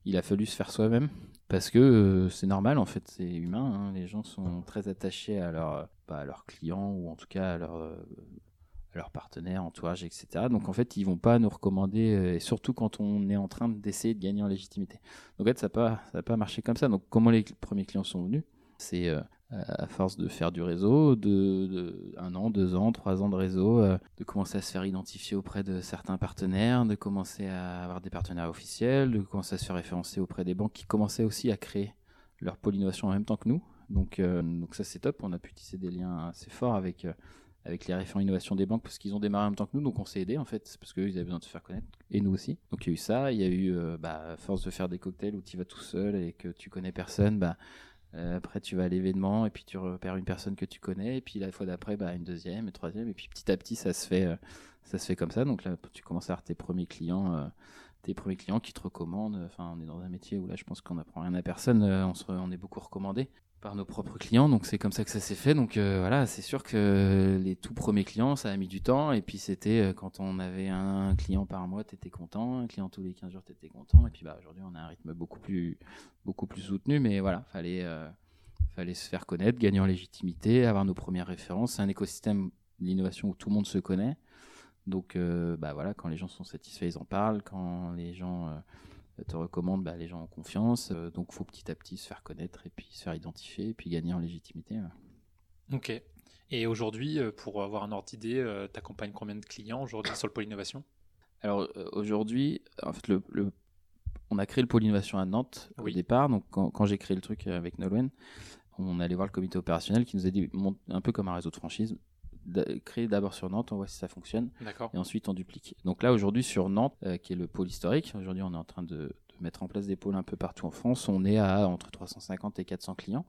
Speaker 2: il a fallu se faire soi-même parce que euh, c'est normal en fait c'est humain hein. les gens sont très attachés à leur bah, à leurs clients ou en tout cas à leur leurs partenaires, entourage, etc. Donc en fait, ils vont pas nous recommander, et surtout quand on est en train d'essayer de gagner en légitimité. Donc en fait, ça n'a pas, pas marché comme ça. Donc comment les premiers clients sont venus? C'est euh, à force de faire du réseau, de, un an, deux ans, trois ans de réseau, euh, de commencer à se faire identifier auprès de certains partenaires, de commencer à avoir des partenaires officiels, de commencer à se faire référencer auprès des banques qui commençaient aussi à créer leur pôle innovation en même temps que nous. Donc, euh, donc ça c'est top, on a pu tisser des liens assez forts avec, avec les référents innovation des banques parce qu'ils ont démarré en même temps que nous, donc on s'est aidé en fait, parce qu'eux ils avaient besoin de se faire connaître, et nous aussi. Donc il y a eu ça, il y a eu, bah, à force de faire des cocktails où tu vas tout seul et que tu connais personne, bah euh, après, tu vas à l'événement et puis tu repères une personne que tu connais. Et puis la fois d'après, bah, une deuxième, une troisième. Et puis petit à petit, ça se fait, euh, ça se fait comme ça. Donc là, tu commences à avoir tes premiers clients, euh, tes premiers clients qui te recommandent. Enfin, on est dans un métier où là, je pense qu'on n'apprend rien à personne. on est beaucoup recommandé par nos propres clients. Donc c'est comme ça que ça s'est fait. Donc euh, voilà, c'est sûr que les tout premiers clients, ça a mis du temps. Et puis c'était euh, quand on avait un client par mois, tu étais content. Un client tous les 15 jours, tu étais content. Et puis bah, aujourd'hui, on a un rythme beaucoup plus, beaucoup plus soutenu. Mais voilà, fallait, euh, fallait se faire connaître, gagner en légitimité, avoir nos premières références. C'est un écosystème l'innovation où tout le monde se connaît. Donc, bah voilà, quand les gens sont satisfaits, ils en parlent. Quand les gens te recommandent, bah, les gens ont confiance. Euh, donc, il faut petit à petit se faire connaître et puis se faire identifier et puis gagner en légitimité. ouais.
Speaker 1: Ok. Et aujourd'hui, euh, pour avoir un ordre d'idée, tu accompagnes combien de clients aujourd'hui sur le pôle innovation?
Speaker 2: Alors euh, aujourd'hui, en fait, le, le- on a créé le pôle innovation à Nantes
Speaker 1: Oui.
Speaker 2: au départ. Donc quand, quand j'ai créé le truc avec Nolwenn, on allait voir le comité opérationnel qui nous a dit, monte- un peu comme un réseau de franchise, créer d'abord sur Nantes, on voit si ça fonctionne, et ensuite on duplique. Donc là aujourd'hui sur Nantes, euh, qui est le pôle historique, aujourd'hui on est en train de, de mettre en place des pôles un peu partout en France. On est à entre 350 et 400 clients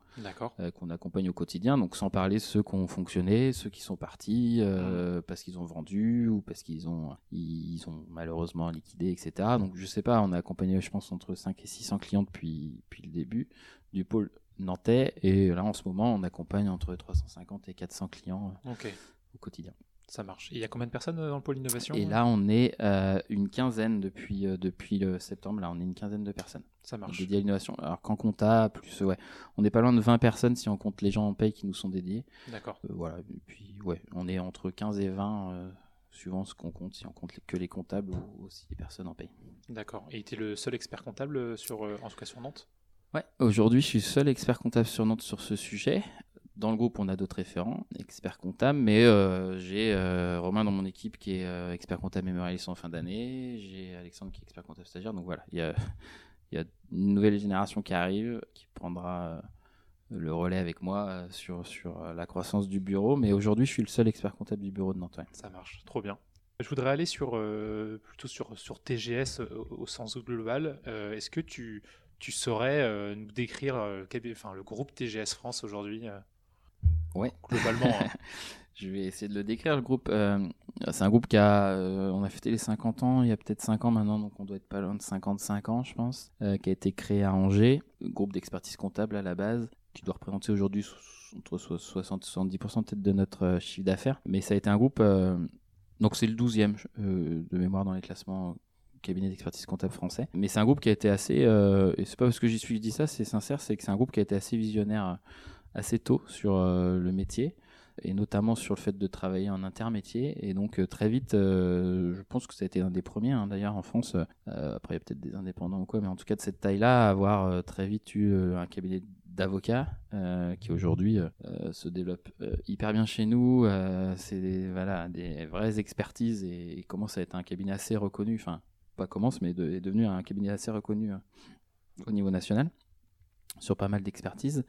Speaker 2: euh, qu'on accompagne au quotidien. Donc sans parler ceux qui ont fonctionné, ceux qui sont partis euh, parce qu'ils ont vendu ou parce qu'ils ont ils ont malheureusement liquidé, etc. Donc je sais pas, on a accompagné je pense entre 5 et 600 clients depuis depuis le début du pôle nantais et là en ce moment on accompagne entre 350 et 400 clients euh, au quotidien.
Speaker 1: Ça marche. Et il y a combien de personnes euh, dans le pôle innovation
Speaker 2: Et là on est euh, une quinzaine depuis euh, depuis le septembre. Là on est une quinzaine de personnes
Speaker 1: Ça marche.
Speaker 2: dédiées à l'innovation. Alors qu'en compta plus ouais, on n'est pas loin de 20 personnes si on compte les gens en paye qui nous sont dédiés.
Speaker 1: D'accord.
Speaker 2: Euh, voilà, et puis ouais, on est entre 15 et 20, euh, suivant ce qu'on compte, si on compte que les comptables ou aussi les personnes en paye.
Speaker 1: D'accord. Et tu es le seul expert comptable euh, sur, euh, en tout cas sur Nantes?
Speaker 2: Ouais, aujourd'hui, je suis seul expert comptable sur Nantes sur ce sujet. Dans le groupe, on a d'autres référents, experts comptables, mais euh, j'ai euh, Romain dans mon équipe qui est euh, expert comptable mémorialiste en fin d'année, j'ai Alexandre qui est expert comptable stagiaire, donc voilà, il y a, une nouvelle génération qui arrive, qui prendra le relais avec moi sur, sur la croissance du bureau, mais aujourd'hui, je suis le seul expert comptable du bureau de Nantes.
Speaker 1: Ça marche. Trop bien. Je voudrais aller sur, plutôt sur, sur TGS au, sens global. Est-ce que tu, tu saurais euh, nous décrire euh, enfin, le groupe TGS France aujourd'hui euh,
Speaker 2: Ouais.
Speaker 1: Globalement. hein.
Speaker 2: Je vais essayer de le décrire. Le groupe, c'est un groupe qui a, on a fêté les 50 ans il y a peut-être 5 ans maintenant, donc on doit être pas loin de 55 ans, je pense, qui a été créé à Angers, groupe d'expertise comptable à la base, qui doit représenter aujourd'hui entre so- 60 et 70% peut-être de notre chiffre d'affaires. Mais ça a été un groupe, euh, donc c'est le 12e euh, de mémoire dans les classements cabinet d'expertise comptable français. Mais c'est un groupe qui a été assez, euh, et c'est pas parce que j'y suis je dis ça, c'est sincère, c'est que c'est un groupe qui a été assez visionnaire euh, assez tôt sur euh, le métier et notamment sur le fait de travailler en intermétier. Et donc euh, très vite, je pense que ça a été un des premiers hein, d'ailleurs en France. Après, il y a peut-être des indépendants ou quoi, mais en tout cas de cette taille-là, avoir très vite eu un cabinet d'avocats qui aujourd'hui se développe hyper bien chez nous. C'est des, voilà, des vraies expertises et, et commence à être un cabinet assez reconnu. Enfin, pas commence, mais est devenu un cabinet assez reconnu euh, au niveau national sur pas mal d'expertises.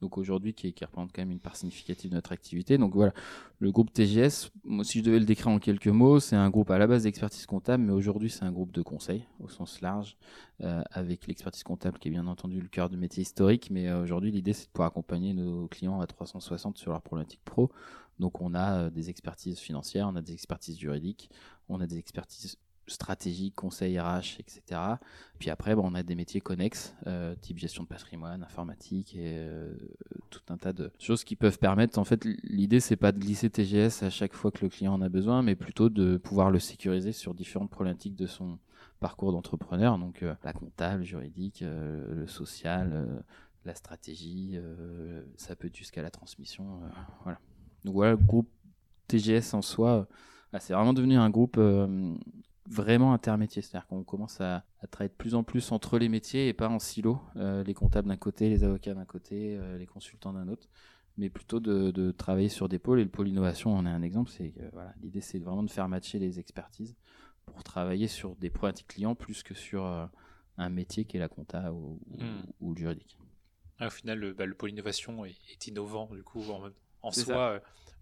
Speaker 2: Donc aujourd'hui, qui, représente quand même une part significative de notre activité. Donc voilà, le groupe TGS, si je devais le décrire en quelques mots, c'est un groupe à la base d'expertise comptable, mais aujourd'hui c'est un groupe de conseil au sens large, euh, avec l'expertise comptable qui est bien entendu le cœur du métier historique. Mais euh, aujourd'hui, l'idée c'est de pouvoir accompagner nos clients à 360 sur leurs problématiques pro. Donc on a des expertises financières, on a des expertises juridiques, on a des expertises stratégiques, conseil RH, etc. Puis après, bon, on a des métiers connexes, euh, type gestion de patrimoine, informatique et euh, tout un tas de choses qui peuvent permettre. En fait, l'idée, c'est pas de glisser TGS à chaque fois que le client en a besoin, mais plutôt de pouvoir le sécuriser sur différentes problématiques de son parcours d'entrepreneur. Donc, euh, la comptable, juridique, le social, la stratégie, ça peut jusqu'à la transmission. voilà. Donc voilà, le groupe TGS en soi, ah, c'est vraiment devenu un groupe vraiment intermétier. C'est-à-dire qu'on commence à, à travailler de plus en plus entre les métiers et pas en silo. Euh, les comptables d'un côté, les avocats d'un côté, euh, les consultants d'un autre. Mais plutôt de, de travailler sur des pôles. Et le pôle innovation en est un exemple. C'est que, voilà, L'idée, c'est vraiment de faire matcher les expertises pour travailler sur des problématiques clients plus que sur euh, un métier qui est la compta ou, ou-
Speaker 1: Hmm.
Speaker 2: ou le juridique.
Speaker 1: Ah, au final, le, bah, le pôle innovation est, est innovant du coup en, soi
Speaker 2: ça.
Speaker 1: euh,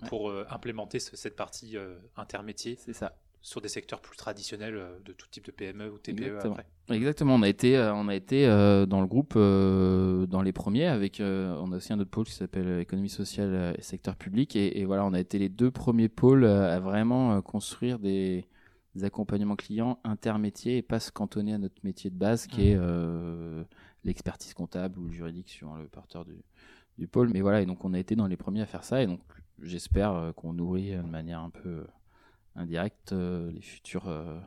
Speaker 1: pour euh, implémenter ce- cette partie euh, intermétier
Speaker 2: C'est ça.
Speaker 1: Sur des secteurs plus traditionnels euh, de tout type de PME ou TPE
Speaker 2: Exactement.
Speaker 1: après.
Speaker 2: Exactement, on a été, euh, on a été euh, dans le groupe dans les premiers avec, on a aussi un autre pôle qui s'appelle économie sociale et secteur public et, et voilà, on a été les deux premiers pôles à vraiment construire des, des accompagnements clients intermétiers et pas se cantonner à notre métier de base qui
Speaker 1: Mhm.
Speaker 2: est euh, l'expertise comptable ou le juridique suivant le porteur du, du pôle. Mais voilà, et donc on a été dans les premiers à faire ça et donc j'espère qu'on nourrit de manière un peu indirecte euh, les futurs euh,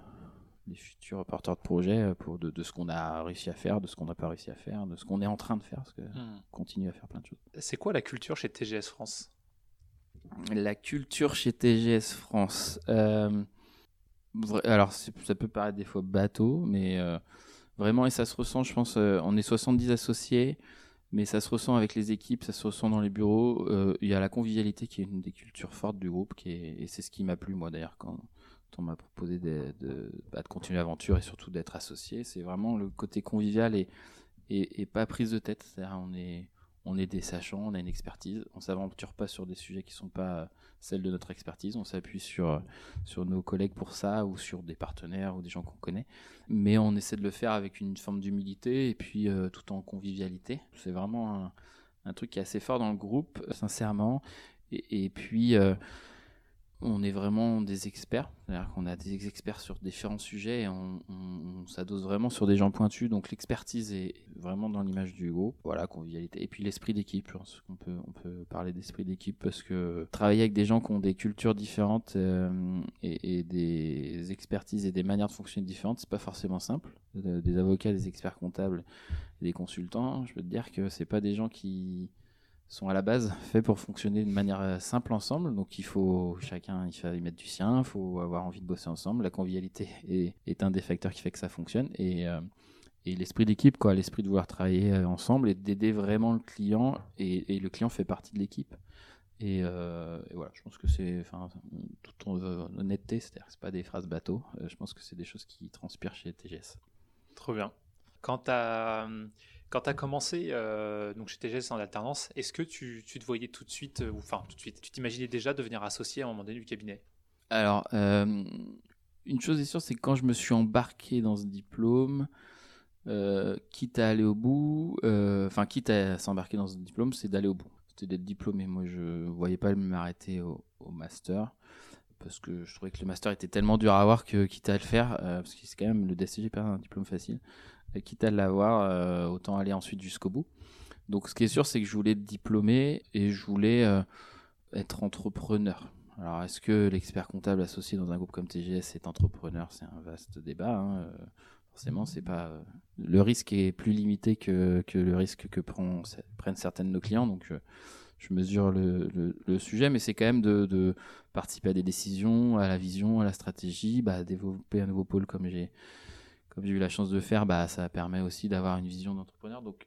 Speaker 2: les futurs porteurs de projets euh, pour de, de ce qu'on a réussi à faire, de ce qu'on n'a pas réussi à faire, de ce qu'on est en train de faire, parce qu'on
Speaker 1: Hmm.
Speaker 2: continue à faire plein de choses.
Speaker 1: C'est quoi la culture chez TGS France?
Speaker 2: La culture chez TGS France. Euh, alors, ça peut paraître des fois bateau, mais euh, vraiment, et ça se ressent, je pense, euh, on est 70 associés, mais ça se ressent avec les équipes, ça se ressent dans les bureaux. Il y a la convivialité qui est une des cultures fortes du groupe, et c'est ce qui m'a plu, moi, d'ailleurs, quand on m'a proposé de, bah, continuer l'aventure et surtout d'être associé. C'est vraiment le côté convivial et pas prise de tête. C'est-à-dire, on est on est des sachants, on a une expertise, on s'aventure pas sur des sujets qui sont pas euh, celles de notre expertise, on s'appuie sur, euh, sur nos collègues pour ça ou sur des partenaires ou des gens qu'on connaît, mais on essaie de le faire avec une forme d'humilité et puis euh, tout en convivialité. C'est vraiment un, truc qui est assez fort dans le groupe, sincèrement. Et, puis on est vraiment des experts, c'est-à-dire qu'on a des experts sur différents sujets et on, s'adosse vraiment sur des gens pointus. Donc l'expertise est vraiment dans l'image du groupe. Voilà, convivialité. Et puis l'esprit d'équipe, je pense qu'on peut, on parler d'esprit d'équipe parce que travailler avec des gens qui ont des cultures différentes euh, et, des expertises et des manières de fonctionner différentes, c'est pas forcément simple. Des avocats, des experts comptables, des consultants, je peux dire que c'est pas des gens qui sont à la base faits pour fonctionner d'une manière euh, simple ensemble. Donc il faut chacun il faut y mettre du sien, il faut avoir envie de bosser ensemble. La convivialité est, un des facteurs qui fait que ça fonctionne et, euh, et l'esprit d'équipe, quoi, l'esprit de vouloir travailler euh, ensemble et d'aider vraiment le client et, le client fait partie de l'équipe. Et, voilà, je pense que c'est, enfin, toute honnêteté, c'est-à-dire que c'est pas des phrases bateau. je pense que c'est des choses qui transpirent chez TGS.
Speaker 1: Trop bien. Quant à quand tu as commencé euh, donc chez TGS en alternance, est-ce que tu, te voyais tout de suite, euh, ou enfin tout de suite, tu t'imaginais déjà devenir associé à un moment donné du cabinet?
Speaker 2: Alors, euh, une chose est sûre, c'est que quand je me suis embarqué dans ce diplôme, quitte à aller au bout, enfin quitte à s'embarquer dans ce diplôme, c'est d'aller au bout. C'était d'être diplômé. Moi, je voyais pas m'arrêter au, au, master parce que je trouvais que le master était tellement dur à avoir que quitte à le faire, parce que c'est quand même le DSCG pas un diplôme facile quitte à l'avoir, euh, autant aller ensuite jusqu'au bout. Donc ce qui est sûr, c'est que je voulais être diplômé et je voulais euh, être entrepreneur. Alors est-ce que l'expert comptable associé dans un groupe comme TGS est entrepreneur? C'est un vaste débat. Hein. Forcément, c'est pas le risque est plus limité que, que le risque que prennent certains de nos clients. Donc je mesure le, le, sujet, mais c'est quand même de, de, participer à des décisions, à la vision, à la stratégie, bah, développer un nouveau pôle comme j'ai j'ai eu la chance de faire, bah, ça permet aussi d'avoir une vision d'entrepreneur. Donc,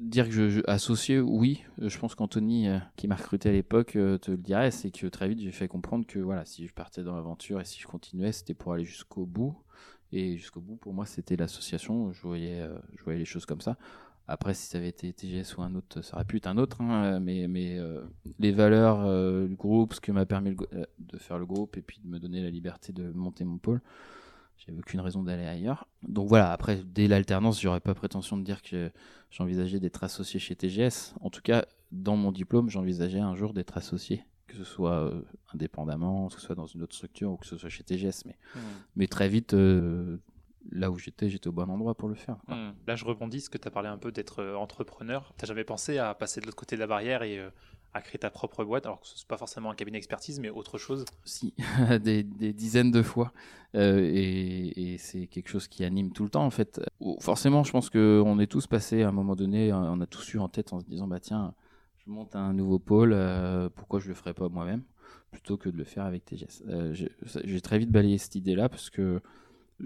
Speaker 2: dire que je, associé, oui, je pense qu'Anthony, euh, qui m'a recruté à l'époque, euh, te le dirait, c'est que très vite, j'ai fait comprendre que voilà, si je partais dans l'aventure et si je continuais, c'était pour aller jusqu'au bout. Et jusqu'au bout, pour moi, c'était l'association. Je voyais, euh, je voyais les choses comme ça. Après, si ça avait été TGS ou un autre, ça aurait pu être un autre. Hein, mais mais les valeurs du groupe, ce que m'a permis de faire le groupe et puis de me donner la liberté de monter mon pôle, j'avais aucune raison d'aller ailleurs. Donc voilà, après, dès l'alternance, j'aurais pas prétention de dire que j'envisageais d'être associé chez TGS. En tout cas, dans mon diplôme, j'envisageais un jour d'être associé, que ce soit euh, indépendamment, que ce soit dans une autre structure ou que ce soit chez TGS. Mais, mmh. mais très vite, euh, là où j'étais, j'étais au bon endroit pour le faire.
Speaker 1: Mmh. Là, je rebondis, ce que tu as parlé un peu d'être euh, entrepreneur. Tu jamais pensé à passer de l'autre côté de la barrière et à créer ta propre boîte, alors que ce n'est pas forcément un cabinet d'expertise, mais autre chose
Speaker 2: Si, des, dizaines de fois. Euh, et, c'est quelque chose qui anime tout le temps, en fait. Forcément, je pense qu'on est tous passés à un moment donné, on a tous eu en tête en se disant, bah tiens, je monte un nouveau pôle, euh, pourquoi je le ferais pas moi-même, plutôt que de le faire avec TGS. Euh, j'ai très vite balayé cette idée-là, parce que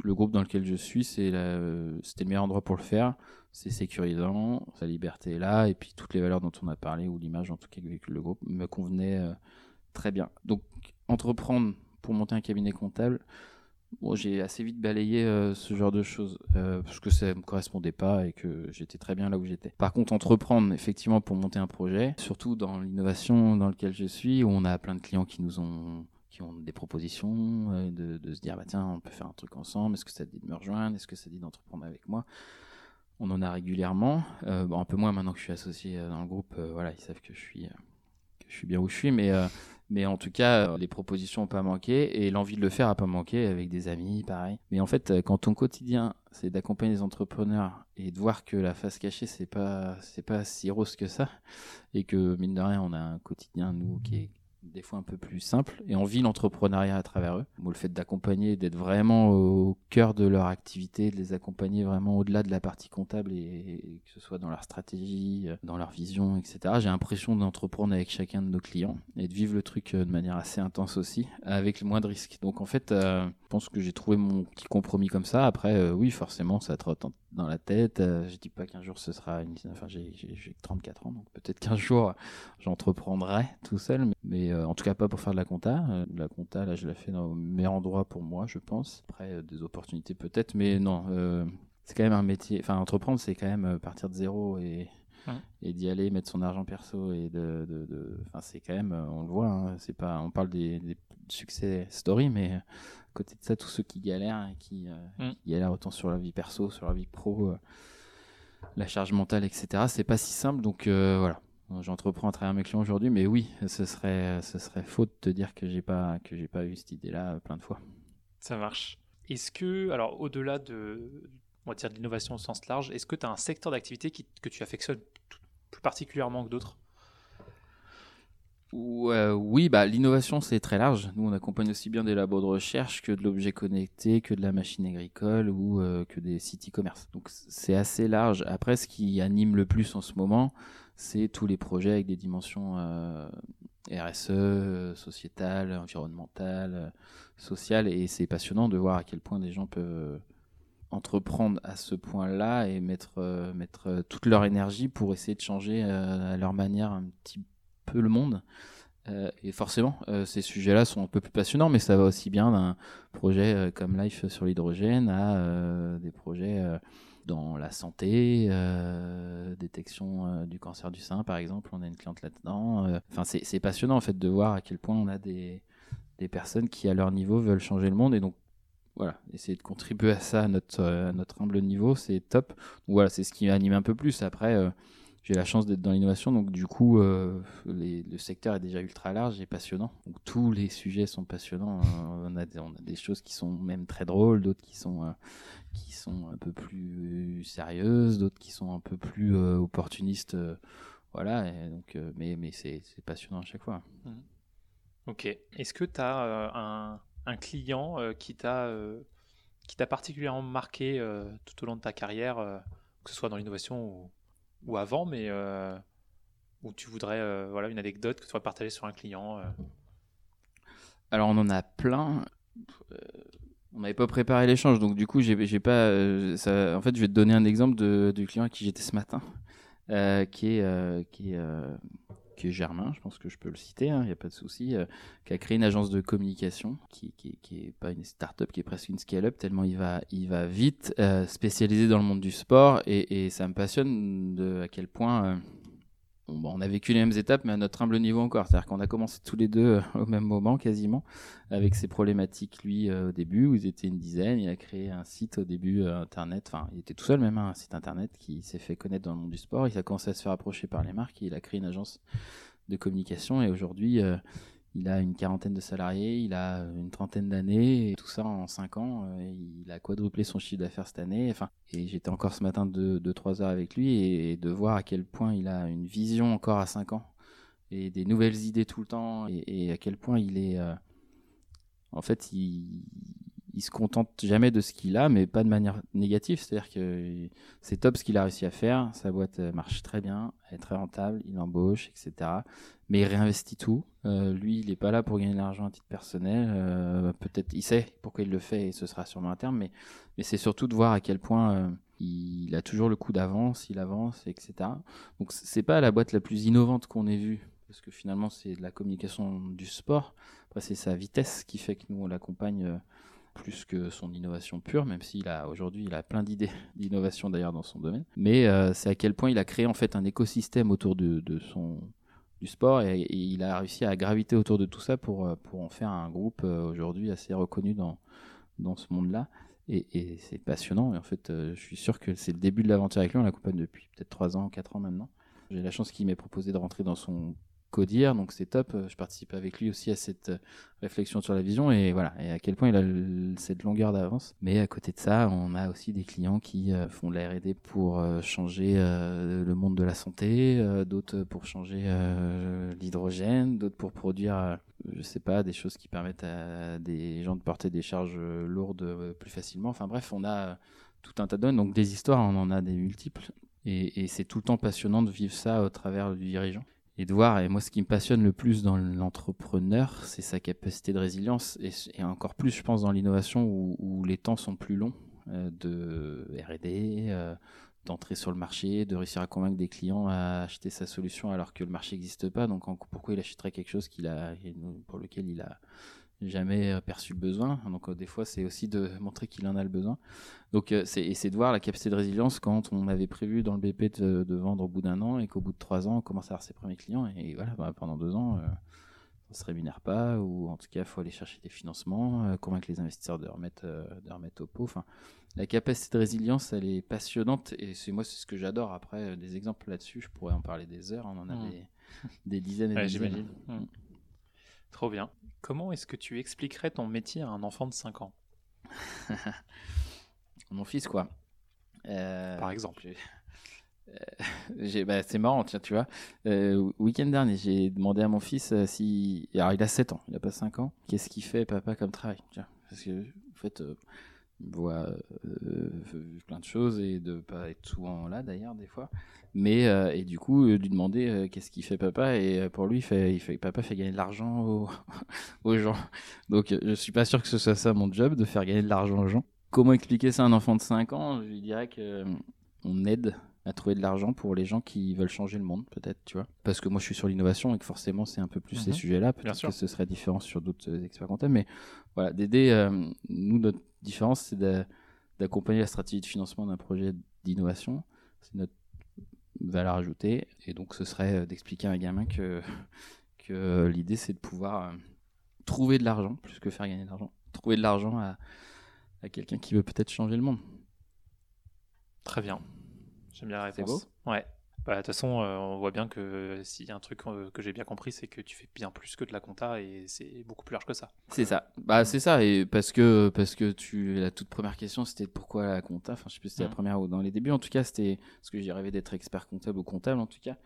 Speaker 2: le groupe dans lequel je suis, c'était le meilleur endroit pour le faire c'est sécurisant, sa liberté est là, et puis toutes les valeurs dont on a parlé, ou l'image en tout cas que véhicule le groupe, me convenaient euh, très bien. Donc, entreprendre pour monter un cabinet comptable, j'ai assez vite balayé euh, ce genre de choses, euh, parce que ça ne me correspondait pas et que j'étais très bien là où j'étais. Par contre, entreprendre effectivement pour monter un projet, surtout dans l'innovation dans lequel je suis, où on a plein de clients qui nous ont ont des propositions, de, de, se dire bah tiens on peut faire un truc ensemble, est-ce que ça te dit de me rejoindre, est-ce que ça te dit d'entreprendre avec moi? On en a régulièrement. Euh, un peu moins maintenant que je suis associé euh, dans le groupe. Euh, voilà, ils savent que je suis, que je suis bien où je suis, mais mais en tout cas, les propositions n'ont pas manqué et l'envie de le faire n'a pas manqué avec des amis, pareil. Mais en fait, quand ton quotidien, c'est d'accompagner les entrepreneurs et de voir que la face cachée, c'est pas, c'est pas si rose que ça et que mine de rien, on a un quotidien, nous, qui est des fois un peu plus simples, et on vit l'entrepreneuriat à travers eux. le fait d'accompagner, d'être vraiment au cœur de leur activité, de les accompagner vraiment au-delà de la partie comptable, et, que ce soit dans leur stratégie, dans leur vision, etc. J'ai l'impression d'entreprendre avec chacun de nos clients et de vivre le truc de manière assez intense aussi, avec le moins de risques. Donc en fait, je pense que j'ai trouvé mon petit compromis comme ça. Après, oui, forcément, ça trotte dans la tête. je dis pas qu'un jour ce sera une... Enfin, j'ai 34 ans, donc peut-être qu'un jour j'entreprendrai tout seul, mais, euh, en tout cas pas pour faire de la compta. Euh, la compta, là, je la fais dans le meilleur endroit pour moi, je pense. Après, euh, des opportunités peut-être, mais non, c'est quand même un métier. Enfin, entreprendre, c'est quand même partir de zéro et, et d'y aller, mettre son argent perso et de. de, Enfin, c'est quand même, on le voit, hein, c'est pas, on parle des, des succès story, mais à côté de ça, tous ceux qui galèrent, qui, mm. qui galèrent autant sur la vie perso, sur la vie pro la charge mentale, etc. C'est pas si simple, donc euh, voilà. J'entreprends à travers mes clients aujourd'hui, mais oui, ce serait, ce serait faux de te dire que j'ai pas, que j'ai pas eu cette idée-là plein de fois.
Speaker 1: Ça marche. Est-ce que, alors au-delà de, on va dire de l'innovation au sens large, est-ce que tu as un secteur d'activité que tu affectionnes plus particulièrement que d'autres?
Speaker 2: Oui, bah, l'innovation c'est très large. Nous on accompagne aussi bien des labos de recherche que de l'objet connecté, que de la machine agricole ou euh, que des sites e-commerce. Donc c'est assez large. Après, ce qui anime le plus en ce moment, c'est tous les projets avec des dimensions euh, RSE, sociétales, environnementales, sociales. Et c'est passionnant de voir à quel point des gens peuvent entreprendre à ce point-là et mettre, mettre toute leur énergie pour essayer de changer euh, à leur manière un petit peu le monde. Euh, et forcément, euh, ces sujets-là sont un peu plus passionnants, mais ça va aussi bien d'un projet euh, comme Life sur l'hydrogène à des projets dans la santé, détection du cancer du sein, par exemple. On a une cliente là-dedans. Enfin, c'est passionnant en fait de voir à quel point on a des, des personnes qui, à leur niveau, veulent changer le monde. Et donc, voilà, essayer de contribuer à ça à notre, à notre humble niveau, c'est top. Voilà, c'est ce qui m'anime un peu plus. Après j'ai la chance d'être dans l'innovation, donc du coup, euh, le secteur est déjà ultra large et passionnant. Donc tous les sujets sont passionnants. Euh, on, a des, choses qui sont même très drôles, d'autres qui sont euh, qui sont un peu plus sérieuses, d'autres qui sont un peu plus opportunistes. voilà, donc, mais, mais c'est passionnant à chaque fois. Mmh.
Speaker 1: Ok. Est-ce que tu as un, un, client qui t'a qui t'a particulièrement marqué tout au long de ta carrière, que ce soit dans l'innovation ou ou avant, mais euh, où tu voudrais euh, voilà, une anecdote que tu voudrais partager sur un client euh.
Speaker 2: Alors, on en a plein. on n'avait pas préparé l'échange, donc du coup, j'ai pas. En fait, je vais te donner un exemple de, du client à qui j'étais ce matin, qui est, qui est qui est Germain, je pense que je peux le citer, il hein, n'y a pas de souci, euh, qui a créé une agence de communication, qui, qui, qui est pas une start-up, qui est presque une scale-up, tellement il va, il va vite, euh, spécialisé dans le monde du sport, et, et ça me passionne de à quel point euh, on a vécu les mêmes étapes, mais à notre humble niveau encore. C'est-à-dire qu'on a commencé tous les deux au même moment, quasiment, avec ses problématiques, lui, au début, où ils étaient une dizaine. Il a créé un site au début, Internet. Enfin, il était tout seul même, hein, un site Internet qui s'est fait connaître dans le monde du sport. Il a commencé à se faire approcher par les marques il a créé une agence de communication. Et aujourd'hui, il a une quarantaine de salariés, il a une trentaine d'années, et tout ça en cinq ans. Euh, il a quadruplé son chiffre d'affaires cette année. Enfin, et j'étais encore ce matin de, de 3 heures avec lui et, de voir à quel point il a une vision encore à 5 ans et des nouvelles idées tout le temps et, à quel point il est. Euh, en fait, il, il se contente jamais de ce qu'il a, mais pas de manière négative. C'est-à-dire que c'est top ce qu'il a réussi à faire. Sa boîte euh, marche très bien, elle est très rentable, il embauche, etc. Mais il réinvestit tout. Euh, lui, il n'est pas là pour gagner de l'argent à titre personnel. Euh, peut-être, il sait pourquoi il le fait et ce sera sûrement un terme, mais, mais c'est surtout de voir à quel point il a toujours le coup d'avance, il avance, etc. Donc c'est pas la boîte la plus innovante qu'on ait vue parce que finalement c'est de la communication du sport. Après c'est sa vitesse qui fait que nous on l'accompagne plus que son innovation pure, même s'il a aujourd'hui il a plein d'idées d'innovation d'ailleurs dans son domaine. Mais euh, c'est à quel point il a créé en fait un écosystème autour de, son du sport et, il a réussi à graviter autour de tout ça pour, euh, pour en faire un groupe euh, aujourd'hui assez reconnu dans, dans ce monde-là. Et, c'est passionnant. Et en fait, je suis sûr que c'est le début de l'aventure avec lui. On l'accompagne depuis peut-être 3 ans, 4 ans maintenant. J'ai la chance qu'il m'ait proposé de rentrer dans son codir, donc c'est top. Je participe avec lui aussi à cette réflexion sur la vision et voilà, et à quel point il a cette longueur d'avance. Mais à côté de ça, on a aussi des clients qui font de la R&D pour changer le monde de la santé, d'autres pour changer l'hydrogène, d'autres pour produire je sais pas, des choses qui permettent à des gens de porter des charges lourdes plus facilement. Enfin bref, on a tout un tas de Donc des histoires, on en a des multiples. Et, c'est tout le temps passionnant de vivre ça au travers du dirigeant. Et de voir, et moi ce qui me passionne le plus dans l'entrepreneur, c'est sa capacité de résilience, et, encore plus je pense dans l'innovation où, les temps sont plus longs euh, de RD, euh, d'entrer sur le marché, de réussir à convaincre des clients à acheter sa solution alors que le marché n'existe pas. Donc pourquoi il achèterait quelque chose qu'il a, pour lequel il a jamais euh, perçu le besoin. Donc, euh, des fois, c'est aussi de montrer qu'il en a le besoin. Donc, euh, c'est, c'est de voir la capacité de résilience quand on avait prévu dans le BP de, vendre au bout d'un an et qu'au bout de trois ans, on commence à avoir ses premiers clients. Et, voilà, bah, pendant deux ans, ça ne se rémunère pas, ou en tout cas, il faut aller chercher des financements, convaincre les investisseurs de remettre, de remettre au pot. Enfin, la capacité de résilience, elle est passionnante et c'est moi, c'est ce que j'adore. Après, des exemples là-dessus, je pourrais en parler des heures. On en a mmh. des, dizaines et des dizaines. Mmh.
Speaker 1: Trop bien. Comment est-ce que tu expliquerais ton métier à un enfant de 5 ans?
Speaker 2: Mon fils, quoi.
Speaker 1: Euh, Par exemple.
Speaker 2: Euh, bah, c'est marrant, tiens, tu vois. Euh, week-end dernier, j'ai demandé à mon fils si. Alors, il a 7 ans, il n'a pas 5 ans. Qu'est-ce qu'il fait, papa, comme travail? Parce que, en fait, voit euh, plein de choses et de pas être souvent là d'ailleurs des fois mais euh, et du coup euh, lui demander qu'est-ce qu'il fait papa? Et pour lui il fait, il fait papa fait gagner de l'argent aux, aux, gens donc je suis pas sûr que ce soit ça mon job de faire gagner de l'argent aux gens comment expliquer ça à un enfant de 5 ans? Je lui dirais que on aide à trouver de l'argent pour les gens qui veulent changer le monde, peut-être, tu vois. Parce que moi, je suis sur l'innovation et que forcément, c'est un peu plus ces mhm. sujets-là. Peut-être que ce serait différent sur d'autres experts comptables. Mais voilà, d'aider, nous, notre différence, c'est d'accompagner la stratégie de financement d'un projet d'innovation. C'est notre valeur ajoutée. Et donc, ce serait euh, d'expliquer à un gamin que, que l'idée, c'est de pouvoir euh, trouver de l'argent, plus que faire gagner de l'argent. Trouver de l'argent à, à quelqu'un qui veut peut-être changer le monde.
Speaker 1: Très bien. J'aime bien la réponse. C'est beau? Ouais. Bah, de toute façon, euh, on voit bien que s'il y a un truc euh, que j'ai bien compris, c'est que tu fais bien plus que de la compta et c'est beaucoup plus large que ça.
Speaker 2: C'est ça. Bah, c'est ça. Et parce que, parce que tu, la toute première question, c'était pourquoi la compta? Enfin, je sais plus si c'était la mmh. première ou dans les débuts. En tout cas, c'était parce que j'ai rêvé d'être expert comptable ou comptable, en tout cas.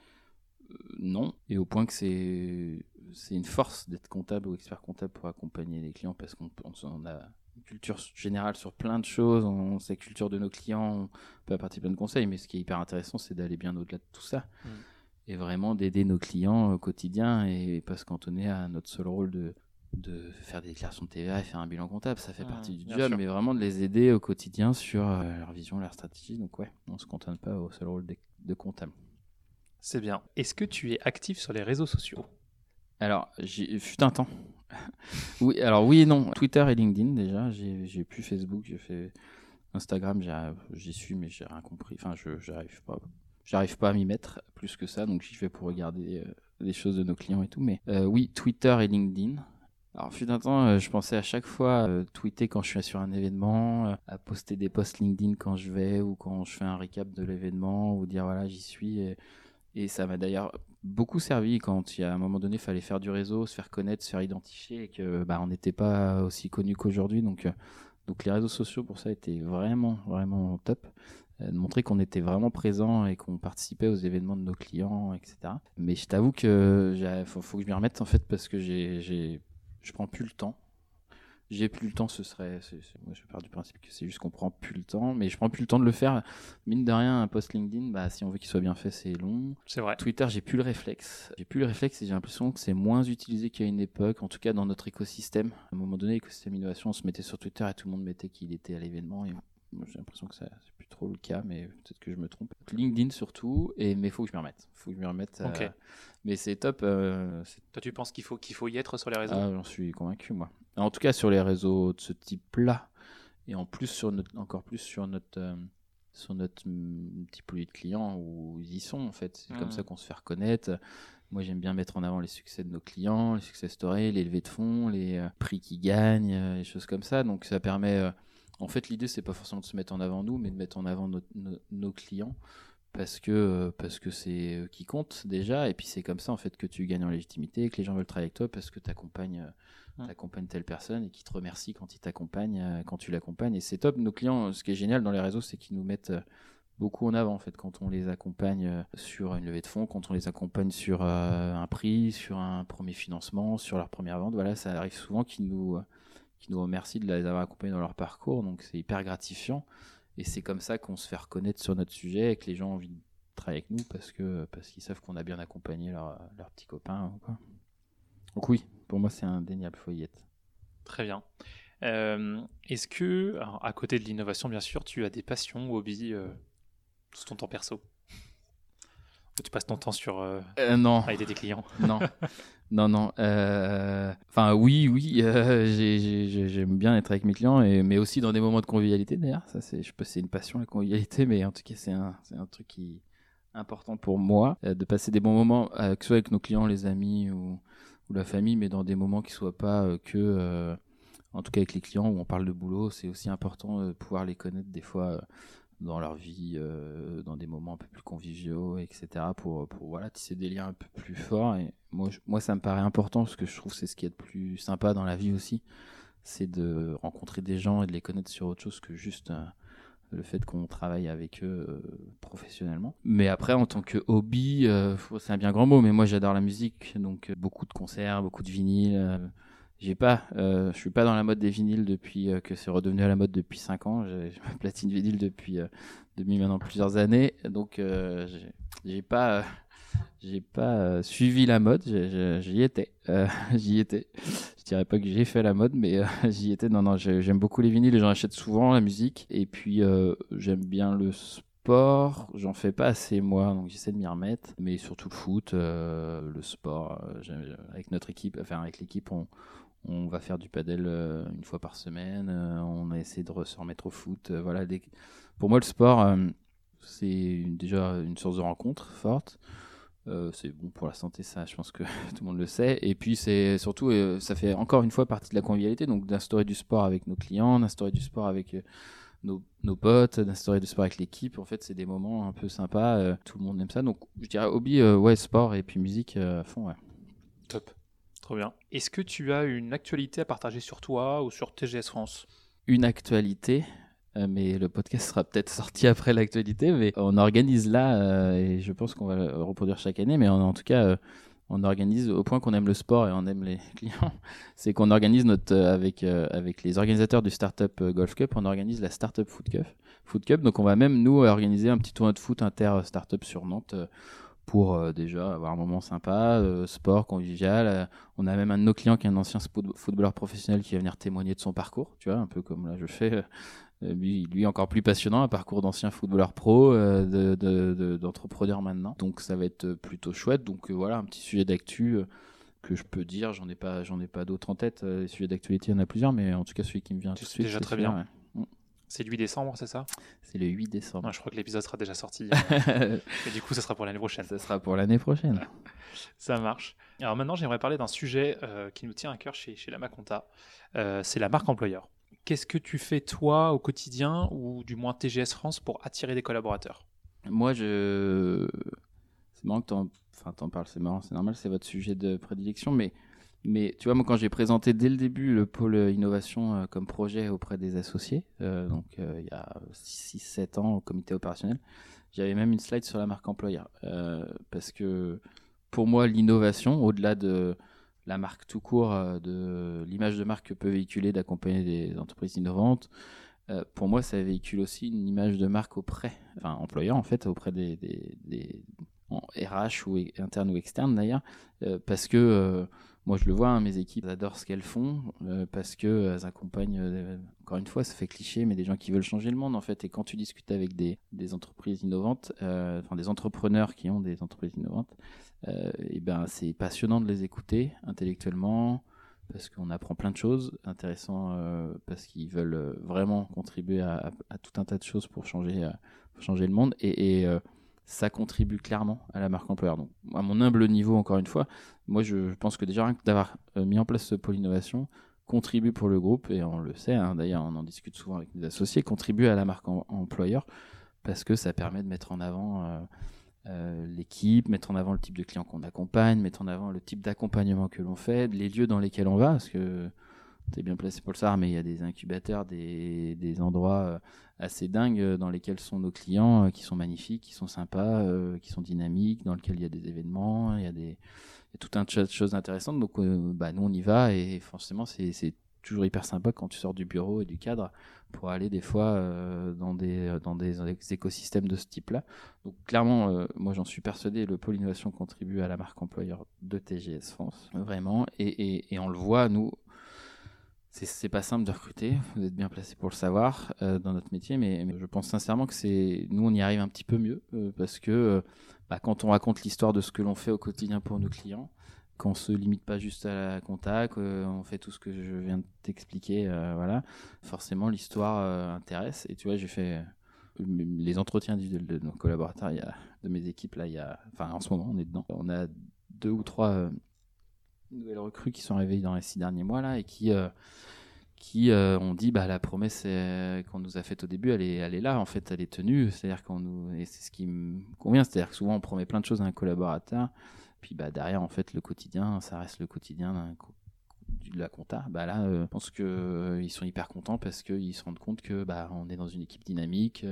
Speaker 2: Euh, non. Et au point que c'est, c'est une force d'être comptable ou expert comptable pour accompagner les clients parce qu'on on a culture générale sur plein de choses, on sait culture de nos clients, on peut apporter plein de conseils, mais ce qui est hyper intéressant, c'est d'aller bien au-delà de tout ça. Mm. Et vraiment d'aider nos clients au quotidien et pas se cantonner à notre seul rôle de, de faire des déclarations de TVA et faire un bilan comptable. Ça fait mm, partie du job, mais vraiment de les aider au quotidien sur euh, leur vision, leur stratégie. Donc ouais, on se contente pas au seul rôle de, de comptable.
Speaker 1: C'est bien. Est-ce que tu es actif sur les réseaux sociaux?
Speaker 2: Alors, j'ai fut un temps. oui, alors oui et non. Twitter et LinkedIn déjà. J'ai plus Facebook, j'ai fait Instagram, j'y suis, mais j'ai rien compris. Enfin, je j'arrive pas, j'arrive pas à m'y mettre plus que ça. Donc j'y vais pour regarder euh, les choses de nos clients et tout. Mais euh, oui, Twitter et LinkedIn. Alors, fut un temps, euh, je pensais à chaque fois tweeter quand je suis sur un événement, à poster des posts LinkedIn quand je vais ou quand je fais un recap de l'événement ou dire voilà, j'y suis. Et, et ça m'a d'ailleurs beaucoup servi quand il y a un moment donné, il fallait faire du réseau, se faire connaître, se faire identifier et que bah, n'était pas aussi connu qu'aujourd'hui. Donc, euh, donc les réseaux sociaux pour ça étaient vraiment, vraiment top. Euh, de montrer qu'on était vraiment présent et qu'on participait aux événements de nos clients, etc. Mais je t'avoue que faut, que je m'y remette en fait parce que j'ai, je prends plus le temps j'ai plus le temps, ce serait. moi, je pars du principe que c'est juste qu'on prend plus le temps, mais je prends plus le temps de le faire. Mine de rien, un post LinkedIn, bah, si on veut qu'il soit bien fait, c'est long.
Speaker 1: C'est vrai.
Speaker 2: Twitter, j'ai plus le réflexe. J'ai plus le réflexe et j'ai l'impression que c'est moins utilisé qu'à une époque, en tout cas dans notre écosystème. À un moment donné, l'écosystème innovation, on se mettait sur Twitter et tout le monde mettait qu'il était à l'événement. Et j'ai l'impression que c'est plus trop le cas, mais peut-être que je me trompe. LinkedIn surtout, et mais faut que je m'y remette. Faut que je m'y remette. Euh, mais c'est top. Euh,
Speaker 1: Toi, tu penses qu'il faut qu'il faut y être sur les réseaux?
Speaker 2: Ah, J'en suis convaincu, moi. En tout cas, sur les réseaux de ce type-là, et en plus sur notre, encore plus sur notre euh, sur notre typologie de clients où ils y sont en fait. C'est comme mmh. ça qu'on se fait reconnaître. Moi, j'aime bien mettre en avant les succès de nos clients, les succès stories, les levées de fonds, les prix qu'ils gagnent, les choses comme ça. Donc, ça permet en fait, l'idée, c'est pas forcément de se mettre en avant nous, mais de mettre en avant nos, clients parce que parce que c'est eux qui comptent déjà et puis c'est comme ça en fait que tu gagnes en légitimité que les gens veulent travailler avec toi parce que tu accompagnes mmh. telle personne et qui te remercie quand il t'accompagne quand tu l'accompagnes et c'est top nos clients ce qui est génial dans les réseaux c'est qu'ils nous mettent beaucoup en avant en fait quand on les accompagne sur une levée de fonds, quand on les accompagne sur un prix, sur un premier financement, sur leur première vente. Voilà, ça arrive souvent qu'ils nous qui nous remercient de les avoir accompagnés dans leur parcours, donc c'est hyper gratifiant. Et c'est comme ça qu'on se fait reconnaître sur notre sujet et que les gens ont envie de travailler avec nous parce que parce qu'ils savent qu'on a bien accompagné leurs leur petits copains. Donc oui, pour moi c'est indéniable Foyette.
Speaker 1: Très bien. Euh, est-ce que, à côté de l'innovation bien sûr, tu as des passions ou hobbies euh, tout ton temps perso? Tu passes ton temps sur euh,
Speaker 2: euh, non
Speaker 1: avec des clients?
Speaker 2: Non non non euh, enfin oui oui j'aime bien être avec mes clients mais aussi dans des moments de convivialité d'ailleurs. Ça c'est je c'est une passion la convivialité mais en tout cas c'est un truc qui important pour moi de passer des bons moments que ce soit avec nos clients les amis ou, ou la famille mais dans des moments qui soient pas que en tout cas avec les clients où on parle de boulot c'est aussi important de pouvoir les connaître des fois dans leur vie, euh, dans des moments un peu plus conviviaux, etc. Pour, pour voilà, tisser des liens un peu plus forts. Et moi, moi, ça me paraît important parce que je trouve que c'est ce qui est le plus sympa dans la vie aussi. C'est de rencontrer des gens et de les connaître sur autre chose que juste euh, le fait qu'on travaille avec eux euh, professionnellement. Mais après, en tant que hobby, c'est un bien grand mot, mais moi j'adore la musique, donc beaucoup de concerts, beaucoup de vinyles j'ai pas, euh, je suis pas dans la mode des vinyles depuis euh, que c'est redevenu à la mode depuis 5 ans. J'ai ma platine vinyle depuis, euh, depuis maintenant plusieurs années. Donc, j'ai pas, j'ai pas suivi la mode. J'y étais. j'y étais. Je dirais pas que j'ai fait la mode, mais j'y étais. Non, non, j'aime beaucoup les vinyles j'en achète souvent la musique. Et puis, j'aime bien le sport. J'en fais pas assez, moi, donc j'essaie de m'y remettre. Mais surtout le foot, le sport. avec notre équipe, enfin, avec l'équipe, on on va faire du padel euh, une fois par semaine. Euh, on a essayé de se remettre au foot. Euh, voilà, pour moi, le sport, c'est déjà une source de rencontre forte. c'est bon pour la santé, ça, je pense que tout le monde le sait. Et puis, c'est surtout, ça fait encore une fois partie de la convivialité, donc d'instaurer du sport avec nos clients, d'instaurer du sport avec nos, nos, potes, d'instaurer du sport avec l'équipe. En fait, c'est des moments un peu sympas. tout le monde aime ça. Donc, je dirais hobby, ouais, sport et puis musique à fond, ouais.
Speaker 1: Top bien. Est-ce que tu as une actualité à partager sur toi ou sur TGS France?
Speaker 2: Une actualité euh, mais le podcast sera peut-être sorti après l'actualité, mais on organise là, euh, et je pense qu'on va le reproduire chaque année, mais en tout cas, euh, on organise au point qu'on aime le sport et on aime les clients, c'est qu'on organise avec les organisateurs du Startup Golf Cup, on organise la Startup Foot Cup. Foot Cup, donc on va même nous organiser un petit tournoi de foot inter startup sur Nantes pour euh, déjà avoir un moment sympa, euh, sport, convivial. Euh, on a même un de nos clients qui est un ancien footballeur professionnel qui va venir témoigner de son parcours, tu vois, un peu comme là je fais. Lui, lui, encore plus passionnant, un parcours d'ancien footballeur pro, d'entrepreneur de, maintenant. Donc ça va être plutôt chouette. Donc voilà, un petit sujet d'actu que je peux dire. J'en ai pas, j'en ai pas d'autres en tête. Les sujets d'actualité, il y en a plusieurs, mais en tout cas celui qui me vient tout de suite.
Speaker 1: Déjà très bien. C'est le 8 décembre, c'est ça?
Speaker 2: C'est le 8 décembre.
Speaker 1: je crois que l'épisode sera déjà sorti. et du coup, ça sera pour l'année prochaine.
Speaker 2: Ça sera pour l'année prochaine.
Speaker 1: ça marche. Alors maintenant, j'aimerais parler d'un sujet euh, qui nous tient à cœur chez, chez la Maconta. Euh, c'est la marque employeur. Qu'est-ce que tu fais toi au quotidien, ou du moins TGS France, pour attirer des collaborateurs?
Speaker 2: Moi, je... C'est marrant que tu en... parles, c'est marrant, c'est normal, c'est votre sujet de prédilection, mais mais tu vois, moi, quand j'ai présenté dès le début le pôle innovation euh, comme projet auprès des associés, euh, donc euh, il y a 6-7 ans au comité opérationnel, j'avais même une slide sur la marque employeur. parce que pour moi, l'innovation, au-delà de la marque tout court, de l'image de marque que peut véhiculer d'accompagner des entreprises innovantes, pour moi, ça véhicule aussi une image de marque auprès, enfin employeur en fait, auprès des, des, RH ou interne ou externe d'ailleurs, parce que moi, je le vois, hein, mes équipes adorent ce qu'elles font euh, parce que euh, accompagnent, euh, encore une fois, ça fait cliché, mais des gens qui veulent changer le monde en fait. Et quand tu discutes avec des, entreprises innovantes, enfin des entrepreneurs qui ont des entreprises innovantes, et ben c'est passionnant de les écouter intellectuellement parce qu'on apprend plein de choses intéressantes parce qu'ils veulent vraiment contribuer à, tout un tas de choses pour changer, le monde et, et ça contribue clairement à la marque employeur. Donc, à mon humble niveau, encore une fois, moi je pense que déjà d'avoir euh, mis en place ce pôle innovation contribue pour le groupe, et on le sait, hein, d'ailleurs on en discute souvent avec mes associés, contribue à la marque employeur parce que ça permet de mettre en avant l'équipe, mettre en avant le type de client qu'on accompagne, mettre en avant le type d'accompagnement que l'on fait, les lieux dans lesquels on va, parce que tu es bien placé pour le savoir, mais il y a des incubateurs, des endroits assez dingues dans lesquels sont nos clients, qui sont magnifiques, qui sont sympas, qui sont dynamiques, dans lesquels il y a des événements, il y a des y a tout un tas de choses intéressantes. Donc, euh, bah, nous, on y va et forcément, c'est toujours hyper sympa quand tu sors du bureau et du cadre pour aller des fois euh, dans, des, dans des écosystèmes de ce type-là. Donc clairement, euh, moi j'en suis persuadé, le pôle innovation contribue à la marque employeur de TGS France, vraiment. Et, on le voit, nous, c'est pas simple de recruter, vous êtes bien placé pour le savoir dans notre métier, mais, je pense sincèrement que nous on y arrive un petit peu mieux parce que bah, quand on raconte l'histoire de ce que l'on fait au quotidien pour nos clients, qu'on se limite pas juste à la contact, euh, on fait tout ce que je viens de t'expliquer, euh, voilà, forcément l'histoire euh, intéresse. Et tu vois, j'ai fait les entretiens de nos collaborateurs, y a, de mes équipes là, y a, enfin en ce moment on est dedans. On a deux ou trois nouvelles recrues qui sont arrivées dans les six derniers mois là et qui qui euh, ont dit bah la promesse euh, qu'on nous a faite au début elle est elle est là en fait elle est tenue. C'est à dire qu'on nous et c'est ce qui me convient. C'est à dire que souvent on promet plein de choses à un collaborateur. Puis bah derrière en fait le quotidien ça reste le quotidien de la compta. Bah là euh, je pense que ils sont hyper contents parce qu'ils se rendent compte que bah on est dans une équipe dynamique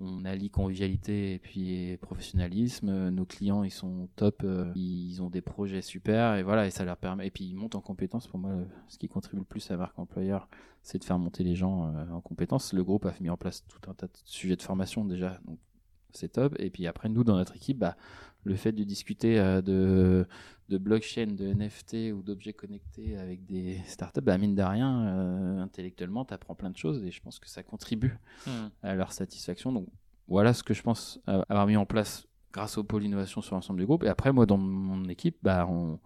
Speaker 2: on allie convivialité et puis professionnalisme. Nos clients, ils sont top, euh, ils ont des projets super et voilà, et ça leur permet. Et puis ils montent en compétences. Pour moi, ce qui contribue le plus à la marque employeur, c'est de faire monter les gens euh, en compétences. Le groupe a mis en place tout un tas de sujets de formation déjà, donc c'est top. Et puis après, nous, dans notre équipe, bah, le fait de discuter euh, de, de blockchain, de NFT ou d'objets connectés avec des startups, bah, mine de rien, euh, intellectuellement, tu apprends plein de choses et je pense que ça contribue hmm. à leur satisfaction. Donc voilà ce que je pense avoir mis en place grâce au pôle innovation sur l'ensemble du groupe. Et après, moi, dans mon équipe, bah, on,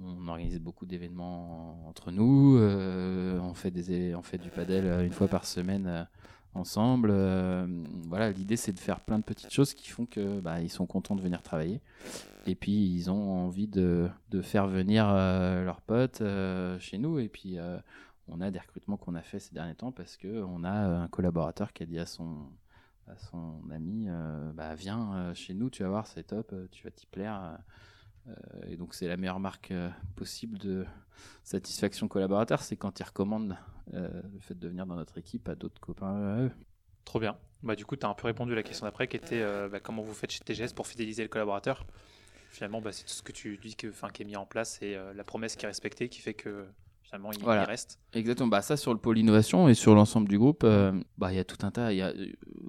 Speaker 2: on organise beaucoup d'événements entre nous. Euh, on, fait des, on fait du padel une fois par semaine ensemble. Euh, voilà, l'idée c'est de faire plein de petites choses qui font que bah, ils sont contents de venir travailler. Et puis ils ont envie de, faire venir euh, leurs potes euh, chez nous. Et puis on a des recrutements qu'on a fait ces derniers temps parce que on a un collaborateur qui a dit à son à son ami, bah viens chez nous, tu vas voir, c'est top, tu vas t'y plaire. Et donc c'est la meilleure marque possible de satisfaction collaborateur, c'est quand ils recommandent euh, le fait de venir dans notre équipe à d'autres copains
Speaker 1: Trop bien. Bah, du coup, tu as un peu répondu à la question d'après qui était euh, bah, comment vous faites chez TGS pour fidéliser le collaborateur? Finalement, bah, c'est tout ce que tu dis que, qui est mis en place et euh, la promesse qui est respectée qui fait que finalement il, reste.
Speaker 2: Exactement. Bah, ça, sur le pôle innovation et sur l'ensemble du groupe, bah, il y a tout un tas. Y a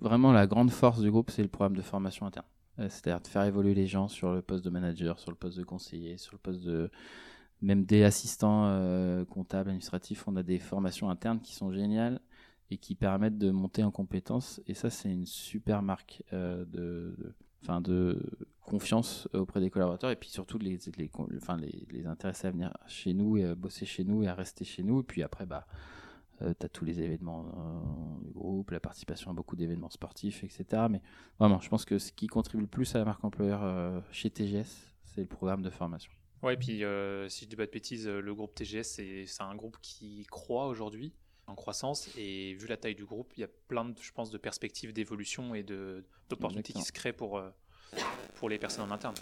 Speaker 2: vraiment la grande force du groupe, c'est le programme de formation interne. C'est-à-dire de faire évoluer les gens sur le poste de manager, sur le poste de conseiller, sur le poste de même des assistants euh, comptables, administratifs, on a des formations internes qui sont géniales et qui permettent de monter en compétences. Et ça, c'est une super marque euh, de, de, de confiance auprès des collaborateurs et puis surtout les, les intéresser à venir chez nous et à bosser chez nous et à rester chez nous. Et puis après, bah, euh, tu as tous les événements du groupe, la participation à beaucoup d'événements sportifs, etc. Mais vraiment, je pense que ce qui contribue le plus à la marque employeur chez TGS, c'est le programme de formation.
Speaker 1: Ouais, et puis euh, si je dis pas de bêtises, euh, le groupe TGS, c'est un groupe qui croît aujourd'hui, en croissance, et vu la taille du groupe, il y a plein, de, je pense, de perspectives d'évolution et d'opportunités qui se créent pour, euh, pour les personnes en interne.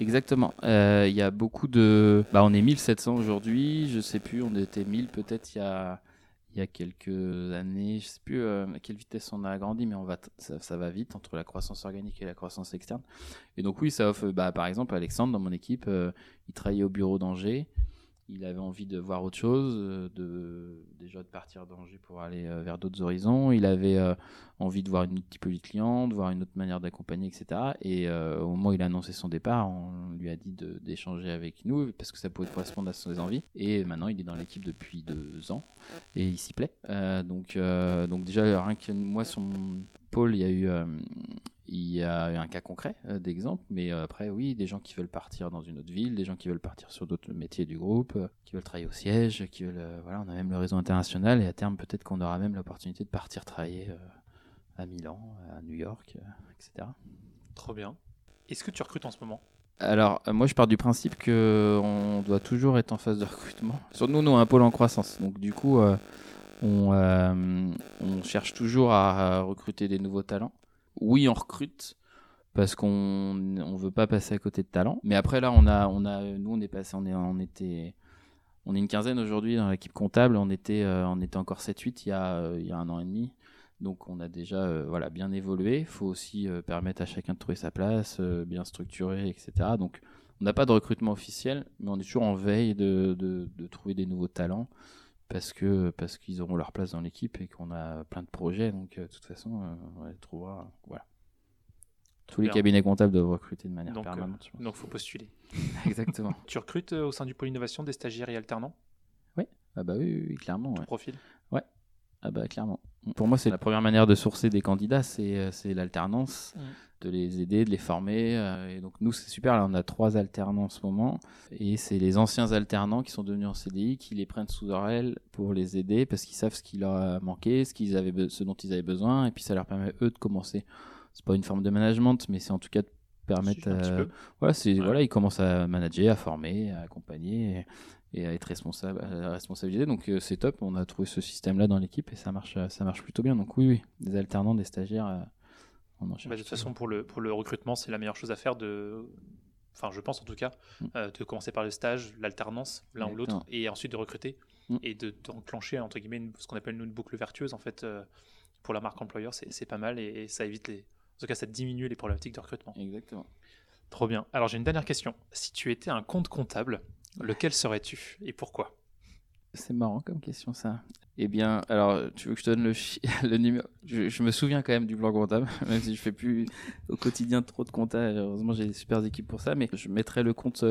Speaker 2: Exactement. Il y a beaucoup de. Bah, on est 1700 aujourd'hui, je sais plus, on était 1000 peut-être il y a il y a quelques années. Je sais plus euh, à quelle vitesse on a agrandi, mais on va ça, va vite entre la croissance organique et la croissance externe. Et donc oui, ça offre. Bah, par exemple, Alexandre dans mon équipe, euh, il travaillait au bureau d'Angers il avait envie de voir autre chose, euh, de déjà de partir d'Angers pour aller euh, vers d'autres horizons. Il avait euh, envie de voir une autre typologie de de voir une autre manière d'accompagner, etc. Et au moment où il a annoncé son départ, on lui a dit d'échanger avec nous parce que ça pouvait correspondre à ses envies. Et maintenant, il est dans l'équipe depuis deux ans et il s'y plaît. donc, donc déjà, rien que moi, son pôle, il y a eu il y a un cas concret euh, d'exemple, mais euh, après, oui, des gens qui veulent partir dans une autre ville, des gens qui veulent partir sur d'autres métiers du groupe, euh, qui veulent travailler au siège, qui veulent. voilà, on a même le réseau international et à terme, peut-être qu'on aura même l'opportunité de partir travailler à Milan, à New York, etc.
Speaker 1: Trop bien. Est-ce que tu recrutes en ce moment?
Speaker 2: Alors, moi, je pars du principe qu'on doit toujours être en phase de recrutement. Sur nous, nous, on a un pôle en croissance. Donc, du coup, on, on, cherche toujours à recruter des nouveaux talents. Oui, on recrute parce qu'on on veut pas passer à côté de talent. Mais après là, on a, on a, nous on est on est, une quinzaine aujourd'hui dans l'équipe comptable. On était, était encore 7-8 il y a, il y a un an et demi. Donc on a déjà voilà bien évolué. Il faut aussi permettre à chacun de trouver sa place, bien structuré, etc. Donc on n'a pas de recrutement officiel, mais on est toujours en veille de, de, trouver des nouveaux talents parce que parce qu'ils auront leur place dans l'équipe et qu'on a plein de projets. Donc de toute façon, on les trouvera. Voilà. Tous les cabinets comptables doivent recruter de manière
Speaker 1: donc,
Speaker 2: permanente.
Speaker 1: donc, faut postuler.
Speaker 2: Exactement.
Speaker 1: tu recrutes au sein du pôle innovation des stagiaires et alternants?
Speaker 2: Oui. Ah bah oui, oui, clairement.
Speaker 1: Ton profil?
Speaker 2: Ouais. Ah bah clairement. Pour moi, c'est la première manière de sourcer des candidats, c'est euh, l'alternance, de les aider, de les former. Euh, et donc nous, c'est super. Là, on a trois alternants en ce moment, et c'est les anciens alternants qui sont devenus en CDI qui les prennent sous leur aile pour les aider parce qu'ils savent ce qui leur a manqué, ce qu'ils avaient, ce dont ils avaient besoin, et puis ça leur permet eux de commencer. C'est pas une forme de management, mais c'est en tout cas de permettre. Euh, voilà, c'est voilà, ils commencent à manager, à former, à accompagner et à être responsable, à responsabiliser. Donc euh, c'est top. On a trouvé ce système-là dans l'équipe et ça marche, ça marche plutôt bien. Donc oui, oui, des alternants, des stagiaires. Euh,
Speaker 1: on en bah, de toute façon, pour le, pour le recrutement, c'est la meilleure chose à faire de, enfin je pense en tout cas, mm. euh, de commencer par le stage, l'alternance, l'un ou l'autre, et ensuite de recruter mm. et de d'enclencher entre guillemets ce qu'on appelle une boucle vertueuse en fait pour la marque employeur, c'est pas mal et, ça évite les, en tout cas ça diminue les problématiques de recrutement.
Speaker 2: Exactement.
Speaker 1: Trop bien. Alors j'ai une dernière question. Si tu étais un compte comptable, lequel serais-tu et pourquoi?
Speaker 2: C'est marrant comme question ça. Eh bien, alors tu veux que je te donne le, le numéro? Je, me souviens quand même du plan comptable, même si je fais plus au quotidien trop de comptables. Heureusement, j'ai des super équipes pour ça, mais je mettrais le compte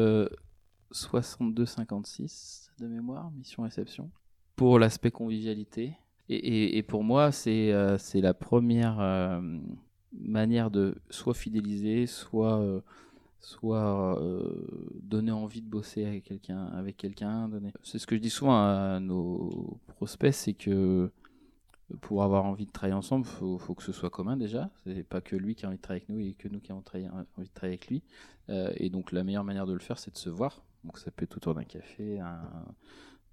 Speaker 2: 6256 euh, de mémoire, mission réception, pour l'aspect convivialité. Et, pour moi, c'est euh, la première euh, manière de soit fidéliser, soit soit euh, donner envie de bosser avec quelqu'un avec quelqu'un c'est ce que je dis souvent à nos prospects c'est que pour avoir envie de travailler ensemble faut, faut que ce soit commun déjà. C'est pas que lui qui a envie de travailler avec nous et que nous qui avons envie de travailler avec lui. Euh, et donc la meilleure manière de le faire c'est de se voir. Donc ça peut être autour d'un café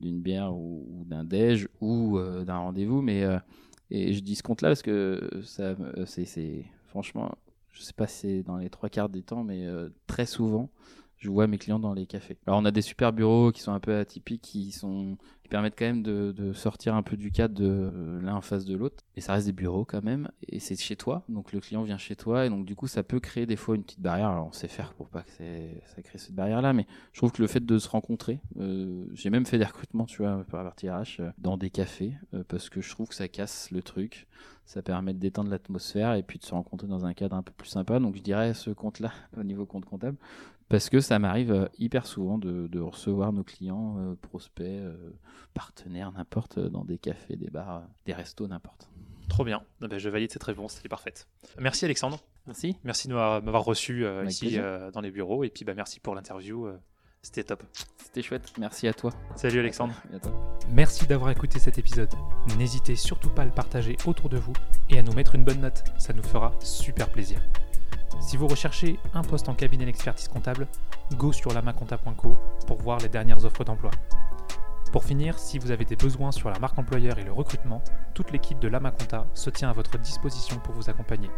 Speaker 2: d'une bière ou, d'un déj ou euh, d'un rendez-vous. Mais et je dis ce compte là parce que ça c'est franchement je sais pas si c'est dans les trois quarts des temps, mais euh, très souvent, je vois mes clients dans les cafés. Alors on a des super bureaux qui sont un peu atypiques, qui sont qui permettent quand même de, de sortir un peu du cadre de euh, l'un en face de l'autre. Et ça reste des bureaux quand même, et c'est chez toi, donc le client vient chez toi, et donc du coup ça peut créer des fois une petite barrière. Alors on sait faire pour pas que ça crée cette barrière-là, mais je trouve que le fait de se rencontrer, euh, j'ai même fait des recrutements, tu vois, par la partie RH, dans des cafés, parce que je trouve que ça casse le truc ça permet de détendre l'atmosphère et puis de se rencontrer dans un cadre un peu plus sympa. Donc je dirais ce compte-là au niveau compte comptable, parce que ça m'arrive euh, hyper souvent de, recevoir nos clients, euh, prospects, euh, partenaires, n'importe, dans des cafés, des bars, des restos, n'importe.
Speaker 1: Trop bien, eh ben, je valide cette réponse, c'est parfaite. Merci Alexandre.
Speaker 2: Merci.
Speaker 1: Merci de m'avoir reçu ici dans les bureaux et puis bah, merci pour l'interview. C'était top.
Speaker 2: C'était chouette. Merci à toi.
Speaker 1: Salut Alexandre.
Speaker 3: Merci d'avoir écouté cet épisode. N'hésitez surtout pas à le partager autour de vous et à nous mettre une bonne note. Ça nous fera super plaisir. Si vous recherchez un poste en cabinet d'expertise comptable, go sur lamaconta.co pour voir les dernières offres d'emploi. Pour finir, si vous avez des besoins sur la marque employeur et le recrutement, toute l'équipe de Lamaconta se tient à votre disposition pour vous accompagner.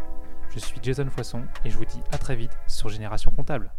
Speaker 3: Je suis Jason Foisson et je vous dis à très vite sur Génération Comptable.